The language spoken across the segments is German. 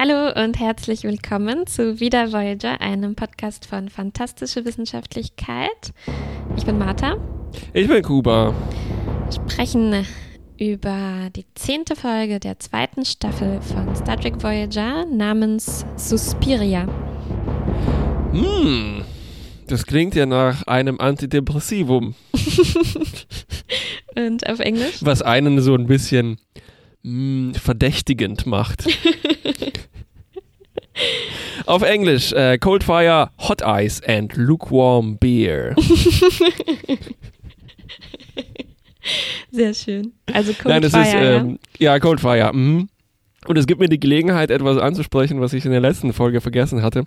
Hallo und herzlich willkommen zu Wieder Voyager, einem Podcast von Fantastische Wissenschaftlichkeit. Ich bin Martha. Ich bin Kuba. Wir sprechen über die zehnte Folge der zweiten Staffel von Star Trek Voyager namens Suspiria. Hm, das klingt ja nach einem Antidepressivum. und auf Englisch? Was einen so ein bisschen mh, verdächtigend macht. Auf Englisch, äh, Cold Fire, Hot Ice and Lukewarm Beer. Sehr schön. Also Cold Nein, das Fire. ist, ähm, ja, Cold Fire. Mhm. Und es gibt mir die Gelegenheit, etwas anzusprechen, was ich in der letzten Folge vergessen hatte.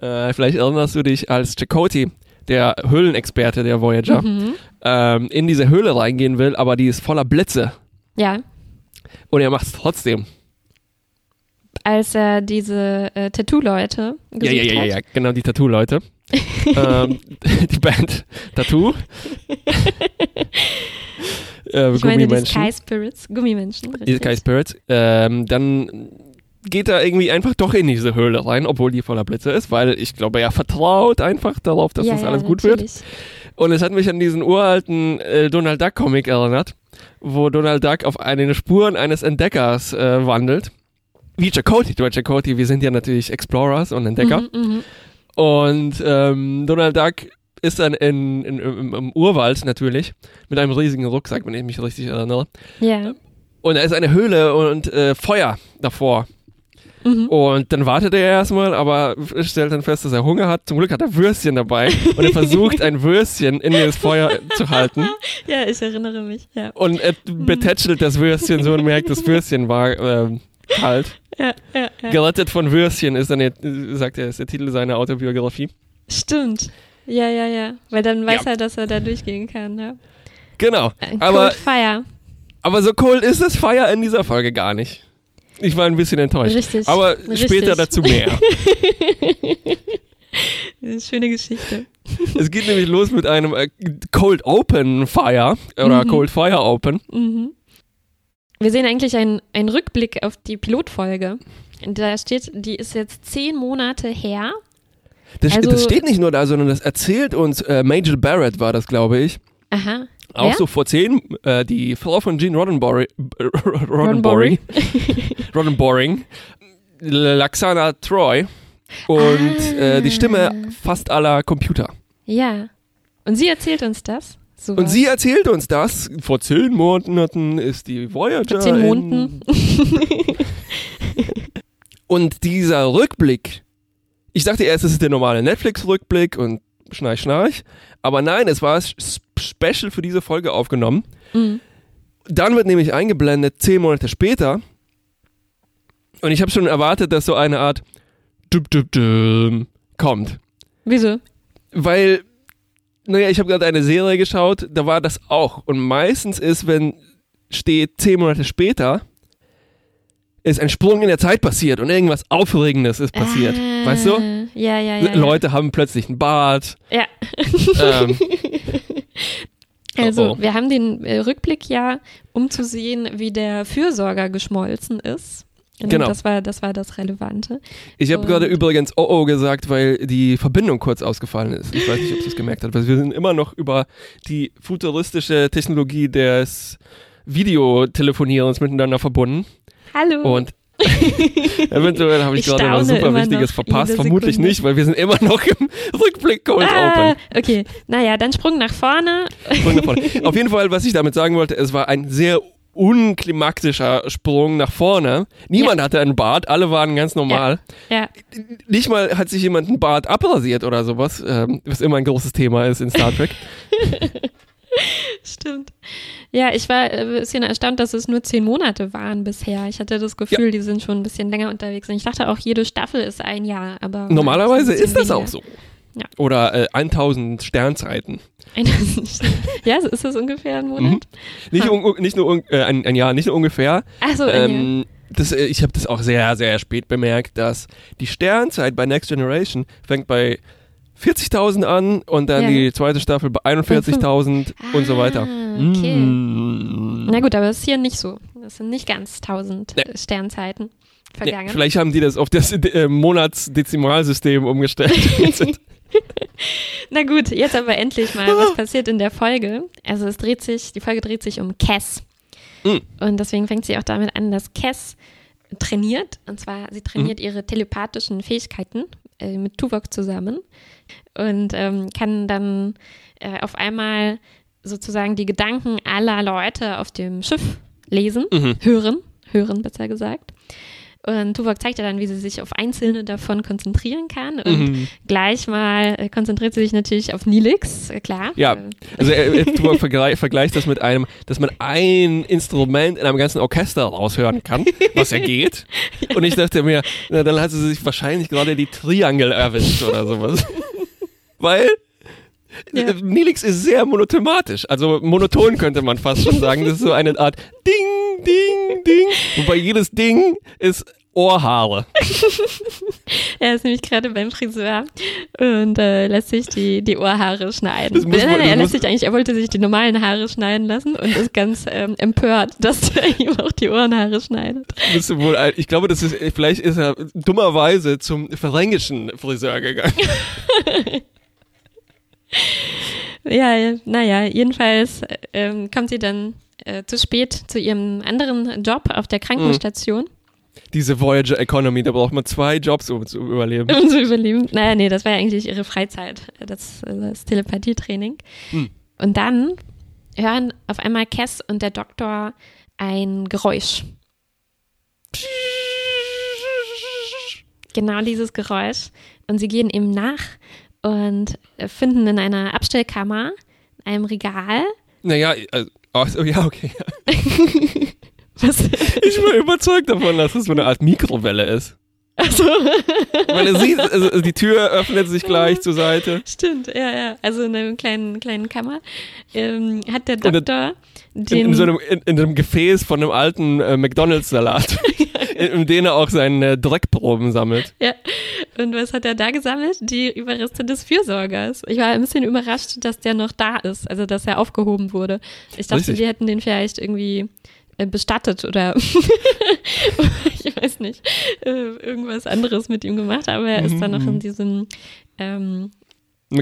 Äh, vielleicht erinnerst du dich, als Chakoti, der Höhlenexperte der Voyager, mhm. ähm, in diese Höhle reingehen will, aber die ist voller Blitze. Ja. Und er macht es trotzdem. Als er diese äh, Tattoo-Leute Ja, gesucht ja, ja, ja, hat. ja, genau, die Tattoo-Leute. ähm, die Band Tattoo. äh, Ich meine die. Sky Spirits, Gummimenschen. Die. Sky Spirits. Ähm, dann geht er irgendwie einfach doch in diese Höhle rein, obwohl die voller Blitze ist, weil ich glaube, er vertraut einfach darauf, dass ja, das ja, alles gut wird. Und es hat mich an diesen uralten äh, Donald Duck Comic erinnert, wo Donald Duck auf eine Spuren eines Entdeckers äh, wandelt. Wie Chakotay. Du Chakotay, wir sind ja natürlich Explorers und Entdecker. Mhm, mhm. Und ähm, Donald Duck ist dann in, in, im, im Urwald natürlich mit einem riesigen Rucksack, wenn ich mich richtig erinnere. Ja. Und da ist eine Höhle und äh, Feuer davor. Mhm. Und dann wartet er erstmal, aber stellt dann fest, dass er Hunger hat. Zum Glück hat er Würstchen dabei und er versucht, ein Würstchen in das Feuer zu halten. Ja, ich erinnere mich. Ja, Und er betätschelt das Würstchen so und merkt, das Würstchen war ähm, kalt. ja, ja. ja. Gerettet von Würstchen ist dann, der, sagt er, ist der Titel seiner Autobiografie. Stimmt. Ja, ja, ja. Weil dann weiß Ja. er, dass er da durchgehen kann. Ja. Genau. Äh, Aber, Cold Fire. aber so cold ist das Feuer in dieser Folge gar nicht. Ich war ein bisschen enttäuscht. Richtig. Aber Richtig. später dazu mehr. Eine schöne Geschichte. es geht nämlich los mit einem äh, Cold Open Fire oder Mhm. Cold Fire Open. Mhm. Wir sehen eigentlich einen, einen Rückblick auf die Pilotfolge. Da steht, die ist jetzt zehn Monate her. Das, Also- das steht nicht nur da, sondern das erzählt uns äh, Major Barrett war das, glaube ich. Aha. Auch Wer? so vor zehn, äh, die Frau von Gene Roddenberry, äh, Roddenberry, Roddenboring, Laxana Troy und Ah. äh, die Stimme fast aller Computer. Ja. Und sie erzählt uns das. So Und sie erzählt uns das. Vor zehn Monaten ist die Voyager. Vor zehn Monaten. Und dieser Rückblick, ich dachte erst, es ist der normale Netflix-Rückblick und schnarch, schnarch. Aber nein, es war special für diese Folge aufgenommen. Mhm. Dann wird nämlich eingeblendet, zehn Monate später. Und ich habe schon erwartet, dass so eine Art kommt. Wieso? Weil, naja, ich habe gerade eine Serie geschaut, da war das auch. Und meistens ist, wenn steht zehn Monate später, ist ein Sprung in der Zeit passiert und irgendwas Aufregendes ist passiert. Ah, Weißt du? Ja, ja, ja. ja. Leute haben plötzlich einen Bart. Ja. Ähm, Also, Oh, oh. wir haben den äh, Rückblick ja, um zu sehen, wie der Fürsorger geschmolzen ist. Und Genau. Das war, das war das Relevante. ich habe gerade übrigens Oh oh gesagt, weil die Verbindung kurz ausgefallen ist. Ich weiß nicht, ob du es gemerkt hast. weil Wir sind immer noch über die futuristische Technologie des Videotelefonierens miteinander verbunden. Hallo. Und eventuell habe ich, Ich gerade was super Wichtiges verpasst. Vermutlich nicht, weil wir sind immer noch im Rückblick Cold ah, Open. okay, naja, dann Sprung nach vorne. Sprung nach vorne. Auf jeden Fall, was ich damit sagen wollte, es war ein sehr unklimaktischer Sprung nach vorne. Niemand hatte einen Bart, alle waren ganz normal. Ja, Nicht mal hat sich jemand einen Bart abrasiert oder sowas, ähm, was immer ein großes Thema ist in Star Trek. stimmt. Ja, ich war äh, ein bisschen erstaunt, dass es nur zehn Monate waren bisher. Ich hatte das Gefühl, die sind schon ein bisschen länger unterwegs. Und ich dachte auch, jede Staffel ist ein Jahr, aber. Normalerweise ein ist das bisschen auch so. Ja. Oder äh, 1000 Sternzeiten. ja, so ist das ungefähr ein Mhm. Monat. Nicht, Ah. un, nicht nur äh, ein, ein Jahr, nicht nur ungefähr. Ein Jahr. Ähm, das, äh, ich habe das auch sehr, sehr spät bemerkt, dass die Sternzeit bei Next Generation fängt bei 40.000 an und dann Ja. die zweite Staffel bei 41.000 und so weiter. Ah, okay. Mm. Na gut, aber das ist hier nicht so. Das sind nicht ganz 1000 Nee. Sternzeiten. vergangen. Ja, vielleicht haben die das auf das äh, Monatsdezimalsystem umgestellt. Na gut, jetzt aber endlich mal, was passiert in der Folge. Also es dreht sich, die Folge dreht sich um Cass. Mhm. Und deswegen fängt sie auch damit an, dass Cass trainiert. Und zwar, sie trainiert ihre telepathischen Fähigkeiten äh, mit Tuvok zusammen und ähm, kann dann äh, auf einmal sozusagen die Gedanken aller Leute auf dem Schiff lesen, Mhm. hören, hören besser gesagt. Und Tuvok zeigt ja dann, wie sie sich auf einzelne davon konzentrieren kann. Und Mhm. gleich mal äh, konzentriert sie sich natürlich auf Nilix, äh, klar. Ja, Äh, also er du vergleich, vergleicht das mit einem, dass man ein Instrument in einem ganzen Orchester raushören kann, was ja geht. Und ich dachte mir, na, dann hat sie sich wahrscheinlich gerade die Triangel erwischt oder sowas. Weil Ja. äh, Nilix ist sehr monothematisch, also monoton könnte man fast schon sagen. Das ist so eine Art Ding, Ding, Ding. Wobei jedes Ding ist Ohrhaare. Er ist nämlich gerade beim Friseur und äh, lässt sich die, die Ohrhaare schneiden. Nein, man- nein, er lässt sich eigentlich, er wollte sich die normalen Haare schneiden lassen und ist ganz ähm, empört, dass er ihm auch die Ohrenhaare schneidet. Wohl, ich glaube, das ist, vielleicht ist er dummerweise zum fränkischen Friseur gegangen. Ja, ja, naja, jedenfalls äh, ähm, kommt sie dann äh, zu spät zu ihrem anderen Job auf der Krankenstation, Diese Voyager Economy, da braucht man zwei Jobs, um zu überleben. um zu überleben. Naja, nee, das war ja eigentlich ihre Freizeit, das, das Telepathietraining. Hm. Und dann hören auf einmal Cass und der Doktor ein Geräusch. Genau dieses Geräusch. Und sie gehen ihm nach und finden in einer Abstellkammer, in einem Regal, Naja, also, ja, okay. was, Ich bin überzeugt davon, dass das so eine Art Mikrowelle ist. also, Weil sieht, also die Tür öffnet sich gleich zur Seite. stimmt, ja, ja, also in einer kleinen, kleinen Kammer, ähm, hat der Doktor In, den, in so einem, in, in einem Gefäß von einem alten äh, McDonalds-Salat, in, dem er auch seine äh, Dreckproben sammelt. Ja. Und was hat er da gesammelt? Die Überreste des Fürsorgers. Ich war ein bisschen überrascht, dass der noch da ist, also dass er aufgehoben wurde. Ich dachte, Richtig. die hätten den vielleicht irgendwie äh, bestattet oder ich weiß nicht, äh, irgendwas anderes mit ihm gemacht, aber er ist dann noch in diesem ähm,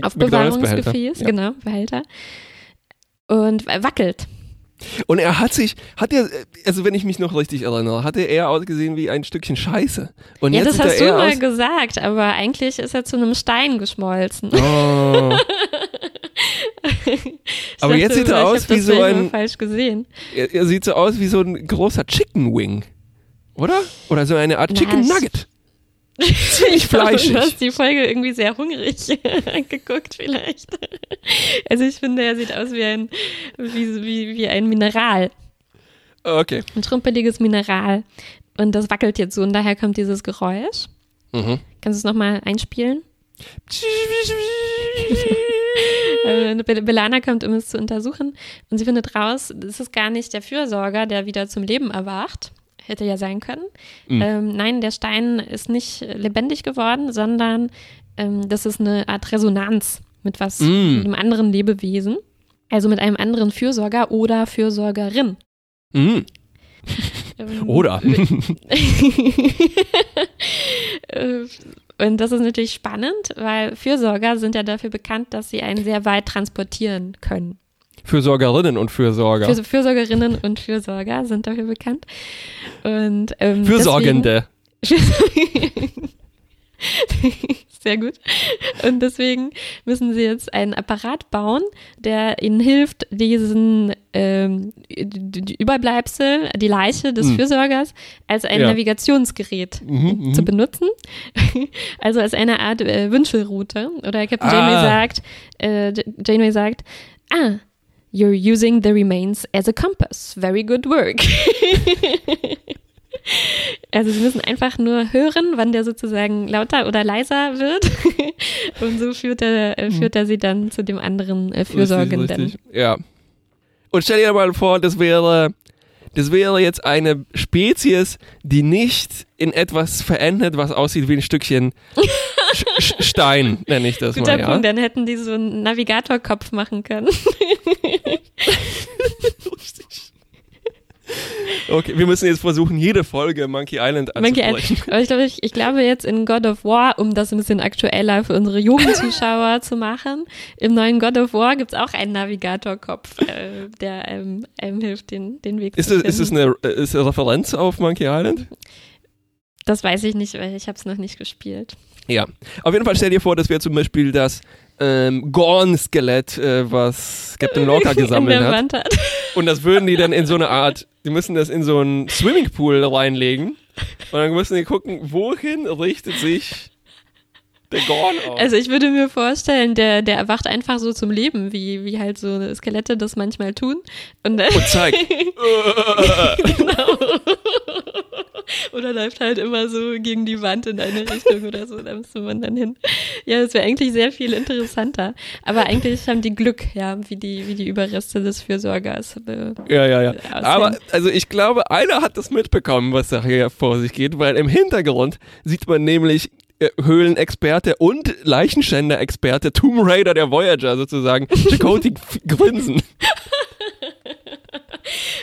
Aufbewahrungsgefäß. Ja. genau, Behälter. Und wackelt. Und er hat sich, hat er, also wenn ich mich noch richtig erinnere, hatte er ausgesehen wie ein Stückchen Scheiße. Und Ja, das hast du mal gesagt, aber eigentlich ist er zu einem Stein geschmolzen. Oh. Aber jetzt sieht er aus wie so ein- falsch gesehen. Er, er sieht so aus wie so ein großer Chicken Wing. Oder? Oder so eine Art Chicken ich- Nugget. Ich glaube, fleischig. Du hast die Folge irgendwie sehr hungrig geguckt, vielleicht. Also ich finde, er sieht aus wie ein, wie, wie, wie ein Mineral, Okay. ein schrumpeliges Mineral. Und das wackelt jetzt so und daher kommt dieses Geräusch. Mhm. Kannst du es nochmal einspielen? Bel- Belana kommt, um es zu untersuchen und sie findet raus, das ist gar nicht der Fürsorger, der wieder zum Leben erwacht. Hätte ja sein können. Mhm. Ähm, nein, der Stein ist nicht äh, lebendig geworden, sondern ähm, das ist eine Art Resonanz mit was, Mhm. mit einem anderen Lebewesen. Also mit einem anderen Fürsorger oder Fürsorgerin. Mhm. Ähm, Oder? Äh, Und das ist natürlich spannend, weil Fürsorger sind ja dafür bekannt, dass sie einen sehr weit transportieren können. Fürsorgerinnen und Fürsorger. Für, Fürsorgerinnen und Fürsorger sind dafür bekannt. Und, ähm, Fürsorgende. Deswegen, sehr gut. Und deswegen müssen sie jetzt einen Apparat bauen, der ihnen hilft, diesen ähm, die Überbleibsel, die Leiche des Hm. Fürsorgers, als ein Ja. Navigationsgerät Mhm, mhm. zu benutzen. also als eine Art äh, Wünschelroute. Oder Captain Ah. Janeway sagt, äh, Janeway sagt, ah, you're using the remains as a compass. Very good work. Also sie müssen einfach nur hören, wann der sozusagen lauter oder leiser wird. Und so führt er, äh, führt er sie dann zu dem anderen äh, Fürsorgenden. Richtig, richtig. Ja. Und stell dir mal vor, das wäre, das wäre jetzt eine Spezies, die nicht in etwas verändert, was aussieht wie ein Stückchen Stein, nenne ich das Guter mal. Ja? Punkt, dann hätten die so einen Navigatorkopf machen können. Okay, wir müssen jetzt versuchen, jede Folge Monkey Island Monkey anzusprechen. Island. Aber ich glaube, ich, ich glaube jetzt in God of War, um das ein bisschen aktueller für unsere Jugendzuschauer zu machen, im neuen God of War gibt es auch einen Navigatorkopf, äh, der einem, einem hilft, den, den Weg Ist zu finden. ist es eine, ist eine Referenz auf Monkey Island? das weiß ich nicht, weil ich habe es noch nicht gespielt. Ja. Auf jeden Fall stell dir vor, das wäre zum Beispiel das ähm, Gorn-Skelett, äh, was Captain Lorca gesammelt hat. Hat. Und das würden die dann in so eine Art, die müssen das in so einen Swimmingpool reinlegen. Und dann müssen die gucken, wohin richtet sich der Gorn aus. Also ich würde mir vorstellen, der, der erwacht einfach so zum Leben, wie, wie halt so Skelette das manchmal tun. Und, äh, und zeigt. genau. Oder läuft halt immer so gegen die Wand in eine Richtung oder so, da müsste man dann hin. Ja, das wäre eigentlich sehr viel interessanter. Aber eigentlich haben die Glück, ja, wie die, wie die Überreste des Fürsorgers. Äh, Ja, ja, ja. aussehen. Aber, also ich glaube, einer hat das mitbekommen, was da hier vor sich geht, weil im Hintergrund sieht man nämlich Höhlenexperte und Leichenschänder-Experte, Tomb Raider der Voyager sozusagen, Chakotay grinsen.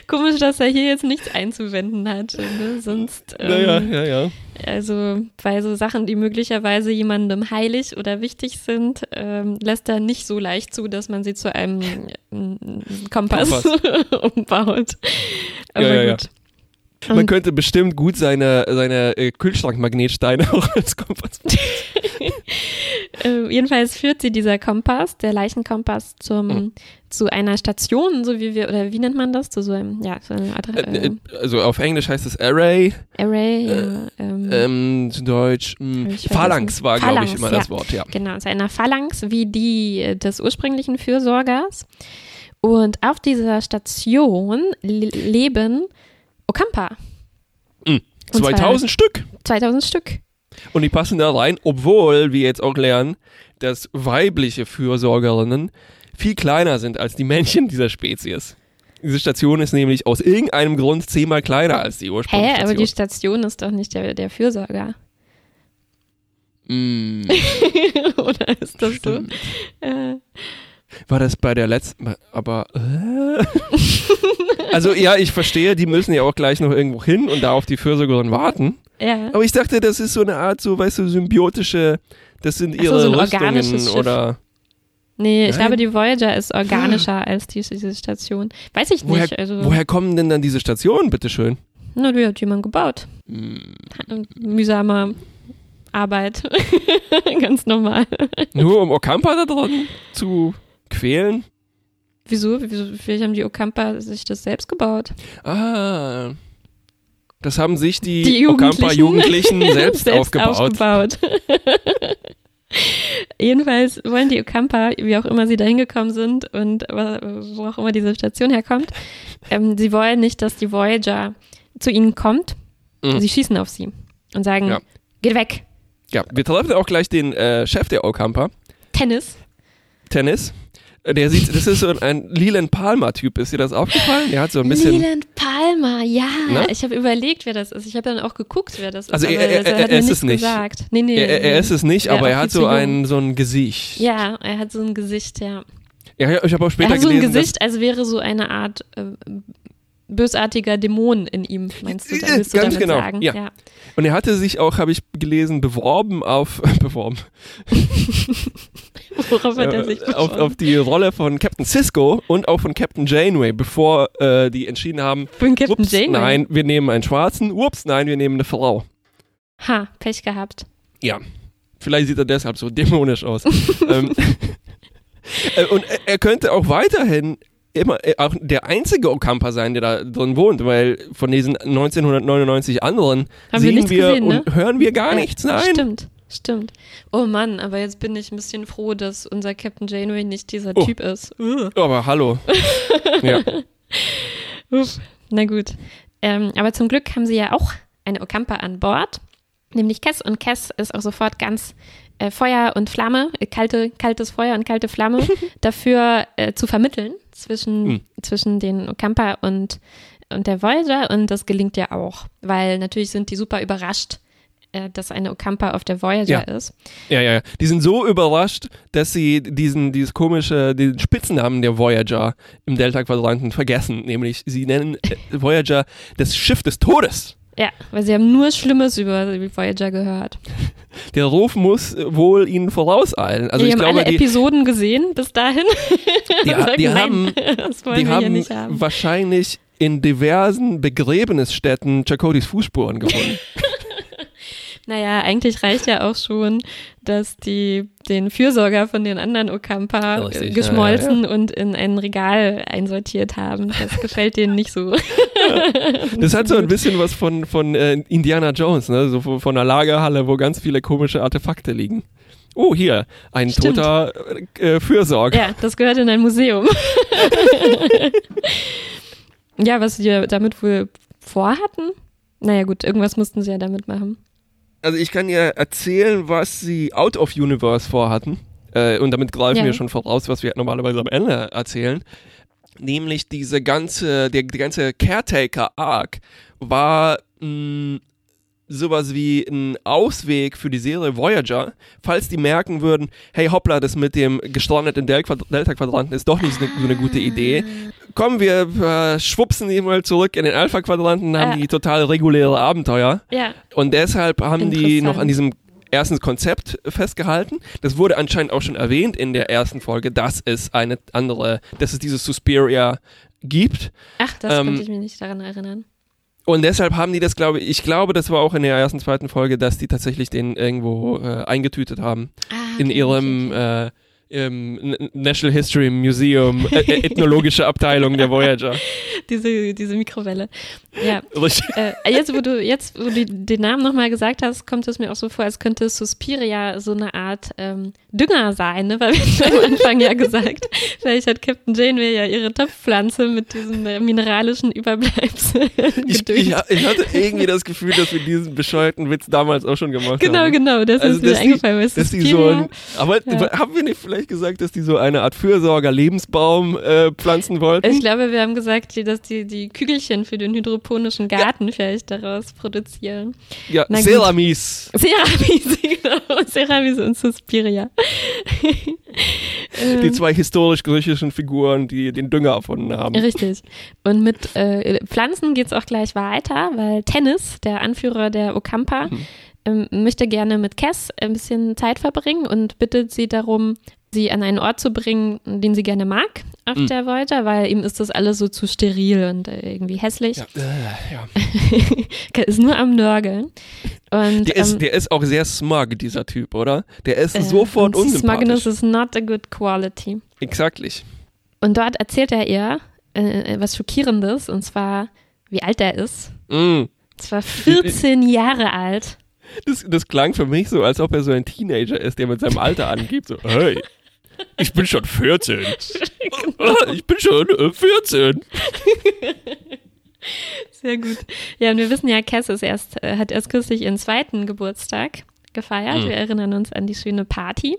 Komisch, dass er hier jetzt nichts einzuwenden hat. Ne? Sonst, ähm, Naja, ja, ja. also bei so Sachen, die möglicherweise jemandem heilig oder wichtig sind, ähm, lässt er nicht so leicht zu, dass man sie zu einem ähm, Kompass, umbaut. Aber Ja, ja, ja. Man könnte bestimmt gut seine, seine äh, Kühlschrankmagnetsteine auch als Kompass. Äh, jedenfalls führt sie dieser Kompass, der Leichenkompass, zum, Mhm. zu einer Station, so wie wir, oder wie nennt man das? Zu so einem, ja, so einer Art Äh, äh, äh, also auf Englisch heißt es Array, Array. ja, ähm, ähm, zu Deutsch mh, weiß Phalanx war, glaube ich, immer ja. das Wort, ja. Genau, zu einer Phalanx wie die äh, des ursprünglichen Fürsorgers. Und auf dieser Station le leben Okampa. Zwar 2000 Stück. 2000 Stück. Und die passen da rein, obwohl wir jetzt auch lernen, dass weibliche Fürsorgerinnen viel kleiner sind als die Männchen dieser Spezies. Diese Station ist nämlich aus irgendeinem Grund zehnmal kleiner als die Hä, Ursprungsstation. aber die Station ist doch nicht der, der Fürsorger. Mm, Oder ist das stimmt. so? Äh, War das bei der letzten, aber äh? also ja, ich verstehe, die müssen ja auch gleich noch irgendwo hin und da auf die Fürsorgerin warten. ja. Aber ich dachte, das ist so eine Art, so weißt du, symbiotische, das sind Ach so, ihre so ein Rüstungen organisches Schiff. oder Nee, ich Nein? glaube, die Voyager ist organischer als die, diese Station. Weiß ich woher, nicht. Also, woher kommen denn dann diese Stationen, bitteschön? Na, die hat jemand gebaut. Hm. Mühsame Arbeit. Ganz normal. Nur um Okampa da drin zu quälen? Wieso? Wieso? Vielleicht haben die Okampa sich das selbst gebaut. Ah. Das haben sich die, Die Okampa-Jugendlichen selbst, aufgebaut. aufgebaut. Jedenfalls wollen die Okampa, wie auch immer sie da hingekommen sind und wo auch immer diese Station herkommt, ähm, sie wollen nicht, dass die Voyager zu ihnen kommt. Mhm. Sie schießen auf sie und sagen, Ja. geht weg. Ja, wir treffen auch gleich den äh, Chef der Okampa, Tennis. Tennis. Äh, Der sieht, das ist so ein Leland Palmer-Typ. Ist dir das aufgefallen? Der hat so ein bisschen. Leland Palmer, ja. Ne? Ich habe überlegt, wer das ist. Ich habe dann auch geguckt, wer das ist. Also er- er- er mir ist es nicht. gesagt. Nee, nee. Er, er, er ist es nicht, Ja, aber er hat so ein, so ein Gesicht. Ja, er hat so ein Gesicht, ja. Ja, ich habe auch Er später hat so ein gelesen, Gesicht, als wäre so eine Art äh, bösartiger Dämon in ihm, meinst du? Da willst du ganz damit genau, sagen? ja. dass, und er hatte sich auch, habe ich gelesen, beworben auf, beworben, Worauf hat er sich auf, beworben? auf die Rolle von Captain Cisco und auch von Captain Janeway, bevor äh, die entschieden haben, Von Captain ups, Janeway? nein, wir nehmen einen Schwarzen, ups, nein, wir nehmen eine Frau. Ha, Pech gehabt. Ja, vielleicht sieht er deshalb so dämonisch aus. ähm, äh, und er könnte auch weiterhin immer äh, auch der einzige Okampa sein, der da drin wohnt, weil von diesen 1999 anderen Haben wir sehen nichts wir gesehen, und ne? hören wir gar Ja, nichts. Nein. Stimmt, stimmt. Oh Mann, aber jetzt bin ich ein bisschen froh, dass unser Captain Janeway nicht dieser Oh. Typ ist. Uh. Aber hallo. ja. Uff. Na gut. Ähm, aber zum Glück haben sie ja auch eine Okampa an Bord, nämlich Cass. Und Cass ist auch sofort ganz äh, Feuer und Flamme, äh, kalte, kaltes Feuer und kalte Flamme, dafür äh, zu vermitteln zwischen, Mhm. zwischen den Okampa und, und der Voyager. Und das gelingt ja auch, weil natürlich sind die super überrascht, äh, dass eine Okampa auf der Voyager Ja. ist. Ja, ja, ja. Die sind so überrascht, dass sie diesen, dieses komische, den Spitznamen der Voyager im Delta-Quadranten vergessen. Nämlich, sie nennen äh, Voyager das Schiff des Todes. Ja, weil sie haben nur Schlimmes über die Voyager gehört. Der Ruf muss äh, wohl ihnen vorauseilen. Also die ich haben glaube, alle die, Episoden gesehen bis dahin. die, sagen, die nein, haben, wollen die haben haben. wahrscheinlich in diversen Begräbnisstätten Chakotis Fußspuren gefunden. Naja, eigentlich reicht ja auch schon, dass die den Fürsorger von den anderen Okampa Richtig, geschmolzen und in ein Regal einsortiert haben. Das gefällt denen nicht so. Das hat so ein bisschen was von, von äh, Indiana Jones, ne? so von, einer Lagerhalle, wo ganz viele komische Artefakte liegen. Oh, hier, ein Stimmt. toter äh, Fürsorger. Ja, das gehört in ein Museum. ja, was sie damit wohl vorhatten? Naja, gut, irgendwas mussten sie ja damit machen. Also ich kann dir erzählen, was sie out of universe vorhatten. Äh, und damit greifen Ja. wir schon voraus, was wir normalerweise am Ende erzählen. Nämlich diese ganze, der, die ganze Caretaker-Arc war mh, sowas wie ein Ausweg für die Serie Voyager, falls die merken würden, hey hoppla, das mit dem gestrandeten Del- Delta-Quadranten ist doch nicht so eine, gute Idee. Kommen wir, äh, schwupsen die mal zurück in den Alpha-Quadranten, haben Ja. die total reguläre Abenteuer. Ja, Und deshalb haben die noch an diesem ersten Konzept festgehalten. Das wurde anscheinend auch schon erwähnt in der ersten Folge, dass es eine andere, dass es dieses Suspiria gibt. ach, das Ähm, konnte ich mir nicht daran erinnern. Und deshalb haben die das, glaube ich, ich glaube, das war auch in der ersten, zweiten Folge, dass die tatsächlich den irgendwo äh, eingetütet haben. Ah, In okay, ihrem okay. äh, im National History Museum, äh, äh, ethnologische Abteilung der Voyager. diese, diese Mikrowelle. Ja, Richtig. äh, jetzt, wo du jetzt, wo du den Namen nochmal gesagt hast, kommt es mir auch so vor, als könnte Suspiria so eine Art ähm, Dünger sein, ne? Weil wir haben am Anfang ja gesagt, vielleicht hat Captain Janeway ja ihre Topfpflanze mit diesem äh, mineralischen Überbleibsel Ich, gedüngt. ich, ich hatte irgendwie das Gefühl, dass wir diesen bescheuerten Witz damals auch schon gemacht Genau, haben. genau, das Also, ist mir dass die- eingefallen. Dass die Suspiria- so ein, aber Ja. haben wir nicht vielleicht gesagt, dass die so eine Art Fürsorger-Lebensbaum äh, pflanzen wollten? ich glaube, wir haben gesagt, dass die die Kügelchen für den hydroponischen Garten vielleicht daraus produzieren. ja, na gut. Ceramis. Ceramis, genau. Ceramis und Suspiria. Die zwei historisch-griechischen Figuren, die den Dünger erfunden haben. Richtig. Und mit äh, Pflanzen geht es auch gleich weiter, weil Tennis, der Anführer der Okampa, Mhm. ähm, möchte gerne mit Cass ein bisschen Zeit verbringen und bittet sie darum, sie an einen Ort zu bringen, den sie gerne mag auf Mhm. der Voyager, weil ihm ist das alles so zu steril und äh, irgendwie hässlich. Ja, äh, ja. ist nur am Nörgeln. Und, Der, ist, ähm, der ist auch sehr smug, dieser Typ, oder? Der ist äh, sofort und Smugness unsympathisch. is not a good quality. Exaktlich. Und dort erzählt er ihr äh, was Schockierendes, und zwar, wie alt er ist. Mm. Und zwar 14 Jahre alt. Das, das klang für mich so, als ob er so ein Teenager ist, der mit seinem Alter angibt. So, hey, ich bin schon 14. Ich bin schon äh, 14. Sehr gut. Ja, und wir wissen ja, Cass ist erst, äh, hat erst kürzlich ihren zweiten Geburtstag gefeiert. Mhm. Wir erinnern uns an die schöne Party.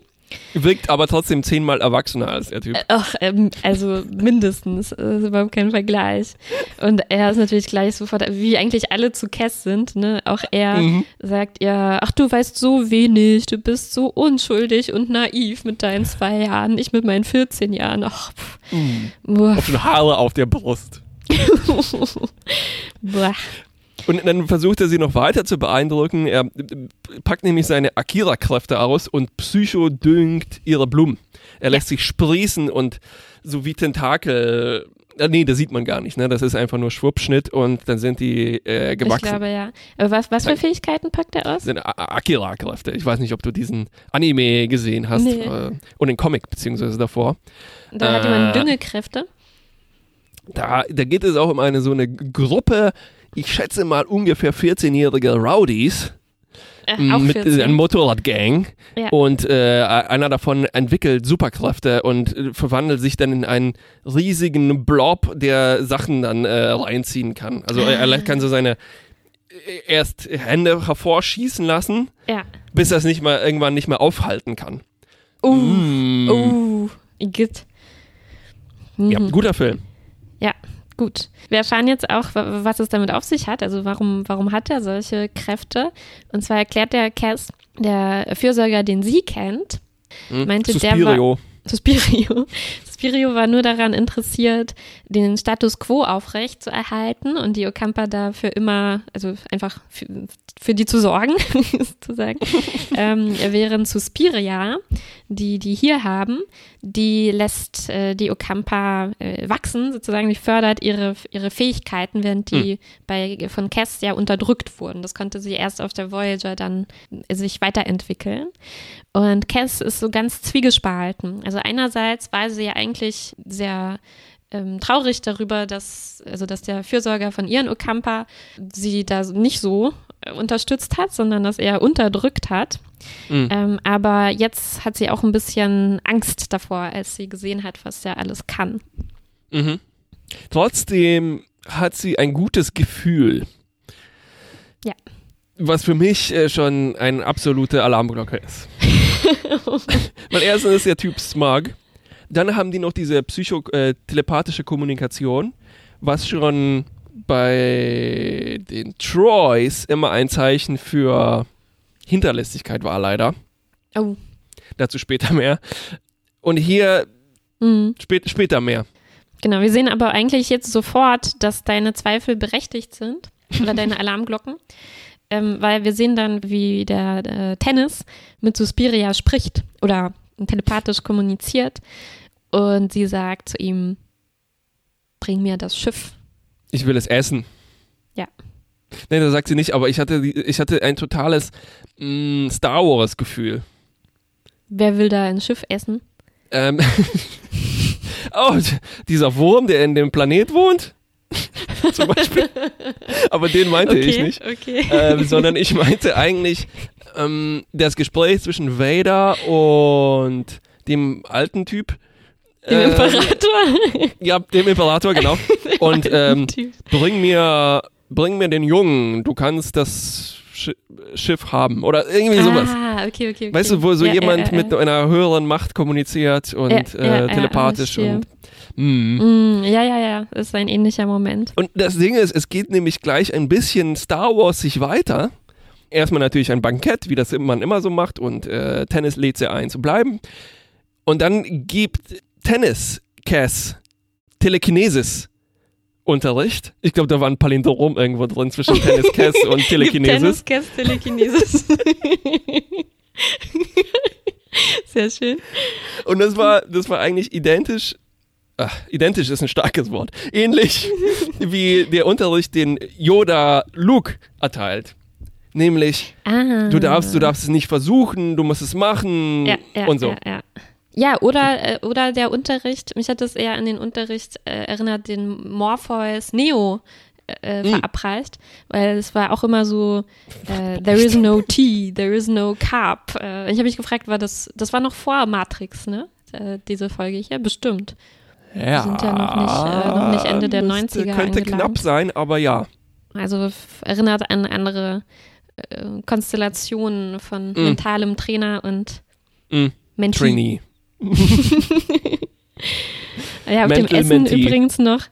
Wirkt aber trotzdem zehnmal erwachsener als der Typ. Ach, ähm, also mindestens. Das ist überhaupt kein Vergleich. Und er ist natürlich gleich sofort, wie eigentlich alle zu Cass sind, ne? Auch er Mhm. sagt ihr, ach, du weißt so wenig, du bist so unschuldig und naiv mit deinen zwei Jahren, ich mit meinen 14 Jahren. Ach, pff. Boah. Auf den Haare auf der Brust. Boah. Und dann versucht er sie noch weiter zu beeindrucken. Er äh, packt nämlich seine Akira-Kräfte aus und psychodüngt ihre Blumen. Er lässt sich sprießen und so wie Tentakel. Äh, nee, das sieht man gar nicht, ne? Das ist einfach nur Schwuppschnitt und dann sind die äh, Ich gewachsen. glaube ja. Aber was, was für Fähigkeiten packt er aus? Sind Akira-Kräfte. Ich weiß nicht, ob du diesen Anime gesehen hast Nee. äh, und den Comic beziehungsweise davor. Da hat jemand Äh, Düngelkräfte. Da, da geht es auch um eine so eine Gruppe, ich schätze mal ungefähr 14-jährige Rowdies. Äh, mit 14. einer Motorradgang Ja. und äh, einer davon entwickelt Superkräfte und äh, verwandelt sich dann in einen riesigen Blob, der Sachen dann äh, reinziehen kann. Also er, er kann so seine äh, erst Hände hervorschießen lassen, ja. bis er es nicht mal irgendwann nicht mehr aufhalten kann. Uh, Mm. uh, Igitt. Ja, Mhm. guter Film. Ja, Gut. Wir erfahren jetzt auch, was es damit auf sich hat. Also warum, warum hat er solche Kräfte? Und zwar erklärt der Cass, der Fürsorger, den sie kennt, Hm? meinte, der Suspirio. war Suspirio. Suspirio war nur daran interessiert, den Status quo aufrecht zu erhalten und die Ocampa dafür immer, also einfach für, für die zu sorgen, sozusagen. ähm, während Suspiria, die die hier haben, die lässt äh, die Ocampa äh, wachsen, sozusagen, die fördert ihre, ihre Fähigkeiten, während die bei, von Cass ja unterdrückt wurden. Das konnte sie erst auf der Voyager dann äh, sich weiterentwickeln. Und Cass ist so ganz zwiegespalten. Also einerseits war sie ja eigentlich sehr ähm, traurig darüber, dass, also dass der Fürsorger von ihren Ocampa sie da nicht so unterstützt hat, sondern das eher unterdrückt hat. Mhm. Ähm, aber jetzt hat sie auch ein bisschen Angst davor, als sie gesehen hat, was der alles kann. Mhm. Trotzdem hat sie ein gutes Gefühl. Ja. Was für mich äh, schon eine absolute Alarmglocke ist. Weil erstens ist der Typ Smug. Dann haben die noch diese psycho-telepathische Kommunikation, was schon bei den Troys immer ein Zeichen für Hinterlistigkeit war, leider. Oh. Dazu später mehr. Und hier Mhm. spät, später mehr. Genau, wir sehen aber eigentlich jetzt sofort, dass deine Zweifel berechtigt sind oder deine Alarmglocken, ähm, weil wir sehen dann, wie der äh, Tennis mit Suspiria spricht oder telepathisch kommuniziert und sie sagt zu ihm, bring mir das Schiff. Ich will es essen. Ja. Nein, das sagt sie nicht, aber ich hatte, ich hatte ein totales mh, Star Wars-Gefühl. Wer will da ein Schiff essen? Ähm, oh, dieser Wurm, der in dem Planet wohnt, zum Beispiel. Aber den meinte ich nicht. okay. Ähm, sondern ich meinte eigentlich ähm, das Gespräch zwischen Vader und dem alten Typ. Dem Ähm, Imperator. Ja, dem Imperator, genau. Und ähm, bring mir, bring mir den Jungen, du kannst das Sch Schiff haben. Oder irgendwie sowas. Ah, okay, okay, okay. Weißt du, wo so Ja, jemand ja, ja, mit einer höheren Macht kommuniziert und äh, telepathisch und mm. Mm, ja, ja, ja, das ist ein ähnlicher Moment. Und das Ding ist, es geht nämlich gleich ein bisschen Star Wars sich weiter. Erstmal natürlich ein Bankett, wie das man immer so macht, und äh, Tennis lädt sie ein zu bleiben. Und dann gibt Tennis Cass Telekinesis Unterricht. Ich glaube, da war ein Palindrom irgendwo drin zwischen Tennis Cass und Telekinesis. Tennis, Cass, Telekinesis. Sehr schön. Und das war, das war eigentlich identisch. Ach, identisch ist ein starkes Wort. Ähnlich wie der Unterricht, den Yoda Luke erteilt. Nämlich, Ah. du darfst, du darfst es nicht versuchen, du musst es machen ja, ja, und so. Ja, ja. oder, äh, oder der Unterricht, mich hat das eher an den Unterricht äh, erinnert, den Morpheus Neo äh, Hm. verabreicht, weil es war auch immer so, äh, there is no tea, there is no carb. Äh, ich habe mich gefragt, war das, das war noch vor Matrix, ne? Äh, diese Folge hier, bestimmt. Ja, sind ja noch nicht, äh, noch nicht Ende der müsste- 90er Könnte angelangt. knapp sein, aber ja. Also erinnert an andere Konstellationen von Mm. mentalem Trainer und Mentee. Trainee. Ja, auf dem Essen Mentee. übrigens noch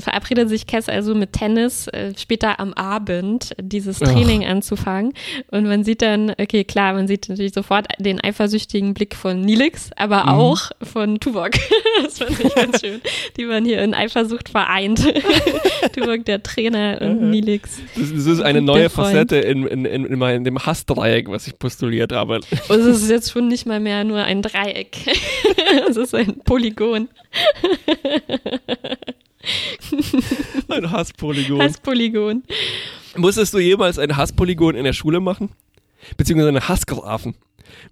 verabredet sich Cass also mit Tennis äh, später am Abend dieses Ach. Training anzufangen. Und man sieht dann, okay, klar, man sieht natürlich sofort den eifersüchtigen Blick von Nilix, aber Mhm. auch von Tuvok. das fand ich ganz schön. Die waren hier in Eifersucht vereint. Tuvok, der Trainer und Nilix. Das, das ist eine neue. Facette in, in, in, in dem Hassdreieck, was ich postuliert habe. Und es ist jetzt schon nicht mal mehr nur ein Dreieck. es ist ein Polygon. Ein Hasspolygon. Hasspolygon. Musstest du jemals ein Hasspolygon in der Schule machen? Beziehungsweise einen Hassgrafen?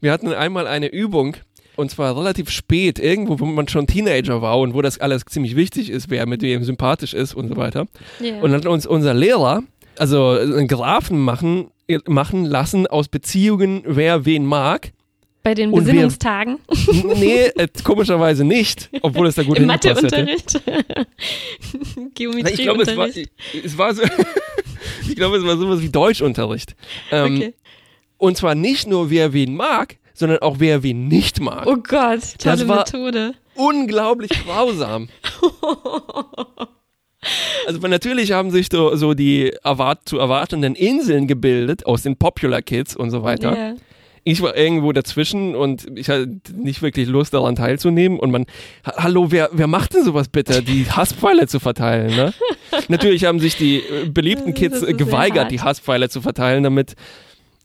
Wir hatten einmal eine Übung, und zwar relativ spät, irgendwo, wo man schon Teenager war und wo das alles ziemlich wichtig ist, wer mit wem sympathisch ist und so weiter. Ja. Und dann hat uns unser Lehrer, also einen Grafen machen, machen lassen aus Beziehungen, wer wen mag. Bei den wir- Besinnungstagen nee, äh, komischerweise nicht, obwohl es da gut im. Matheunterricht, Na, Ich glaube, es war, Geometrieunterricht. es war so, ich glaube, es war sowas wie Deutschunterricht. Ähm, Okay. Und zwar nicht nur wer wen mag, sondern auch wer wen nicht mag. Oh Gott, tolle das war- Methode. Unglaublich grausam. Also natürlich haben sich so, so die erwart zu erwartenden Inseln gebildet aus den Popular Kids und so weiter. Ja. Ich war irgendwo dazwischen und ich hatte nicht wirklich Lust daran teilzunehmen und man, ha- hallo, wer, wer macht denn sowas bitte, die Hasspfeile zu verteilen, ne? Natürlich haben sich die äh, beliebten Kids geweigert, die Hasspfeile zu verteilen, damit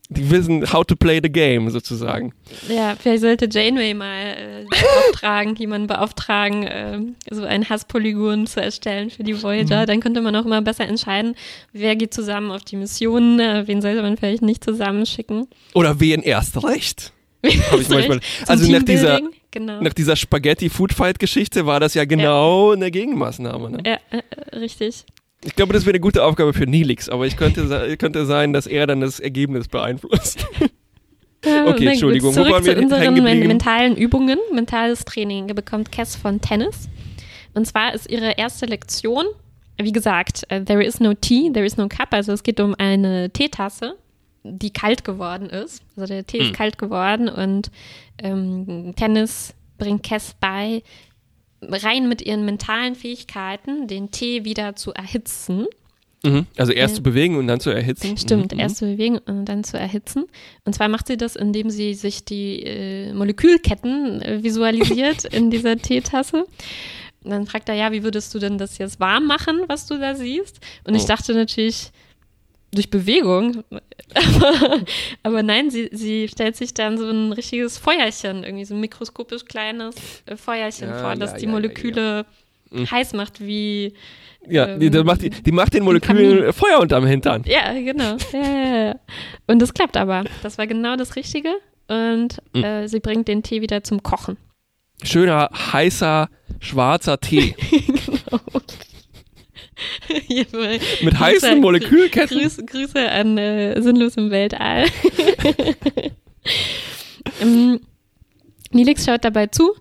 die wissen, how to play the game sozusagen. Ja, vielleicht sollte Janeway mal äh, beauftragen, jemanden beauftragen, ähm, so ein Hasspolygon zu erstellen für die Voyager. Mhm. Dann könnte man auch immer besser entscheiden, wer geht zusammen auf die Mission, äh, wen sollte man vielleicht nicht zusammenschicken. Oder wen erst recht. Hab ich manchmal. Also nach dieser, genau. nach dieser Spaghetti-Food-Fight-Geschichte war das ja genau eine Gegenmaßnahme. Ne? ja, äh, äh, richtig. Ich glaube, das wäre eine gute Aufgabe für Nilix, aber ich könnte, könnte sein, dass er dann das Ergebnis beeinflusst. Ja, Okay, Entschuldigung, wo Zurück waren wir zu unseren mentalen Übungen, mentales Training bekommt Cass von Tennis. Und zwar ist ihre erste Lektion, wie gesagt, äh, there is no tea, there is no cup. Also es geht um eine Teetasse, die kalt geworden ist. Also der Tee Hm. ist kalt geworden und ähm, Tennis bringt Cass bei, rein mit ihren mentalen Fähigkeiten den Tee wieder zu erhitzen. Mhm. Also erst Ja. zu bewegen und dann zu erhitzen. Stimmt, Mhm. erst zu bewegen und dann zu erhitzen. Und zwar macht sie das, indem sie sich die äh, Molekülketten äh, visualisiert in dieser Teetasse. Und dann fragt er, ja, wie würdest du denn das jetzt warm machen, was du da siehst? Und ich Oh. dachte natürlich, durch Bewegung. aber, nein, sie, sie stellt sich dann so ein richtiges Feuerchen, irgendwie so ein mikroskopisch kleines äh, Feuerchen Ja, vor, das ja, die ja, Moleküle Mhm. heiß macht, wie Ja, die, ähm, die, macht, die, die macht den Kamin. Molekülen Feuer unterm Hintern. Ja, genau. Ja. Und das klappt aber. Das war genau das Richtige. Und Mhm. äh, sie bringt den Tee wieder zum Kochen. Schöner, heißer, schwarzer Tee mal mit heißen Molekülketten. Grüße, Grüße an äh, Sinnlos im Weltall. ähm, Nilix schaut dabei zu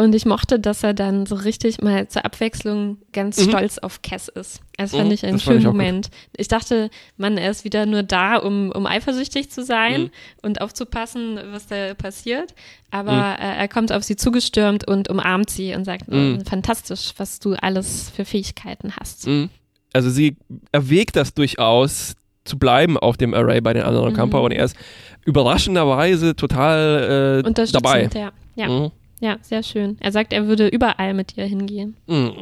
und ich mochte, dass er dann so richtig mal zur Abwechslung ganz Mhm. stolz auf Cass ist. Das fand Mhm, ich einen schönen ich auch gut. Moment. Ich dachte, man, er ist wieder nur da, um, um eifersüchtig zu sein Mhm. und aufzupassen, was da passiert. Aber äh, er kommt auf sie zugestürmt und umarmt sie und sagt, Mhm. oh, fantastisch, was du alles für Fähigkeiten hast. Mhm. Also sie erwägt das durchaus zu bleiben auf dem Array bei den anderen Mhm. Camper und er ist überraschenderweise total äh, Unterstützend, dabei. ja. Ja. Mhm. Ja, sehr schön. Er sagt, er würde überall mit ihr hingehen. Mhm.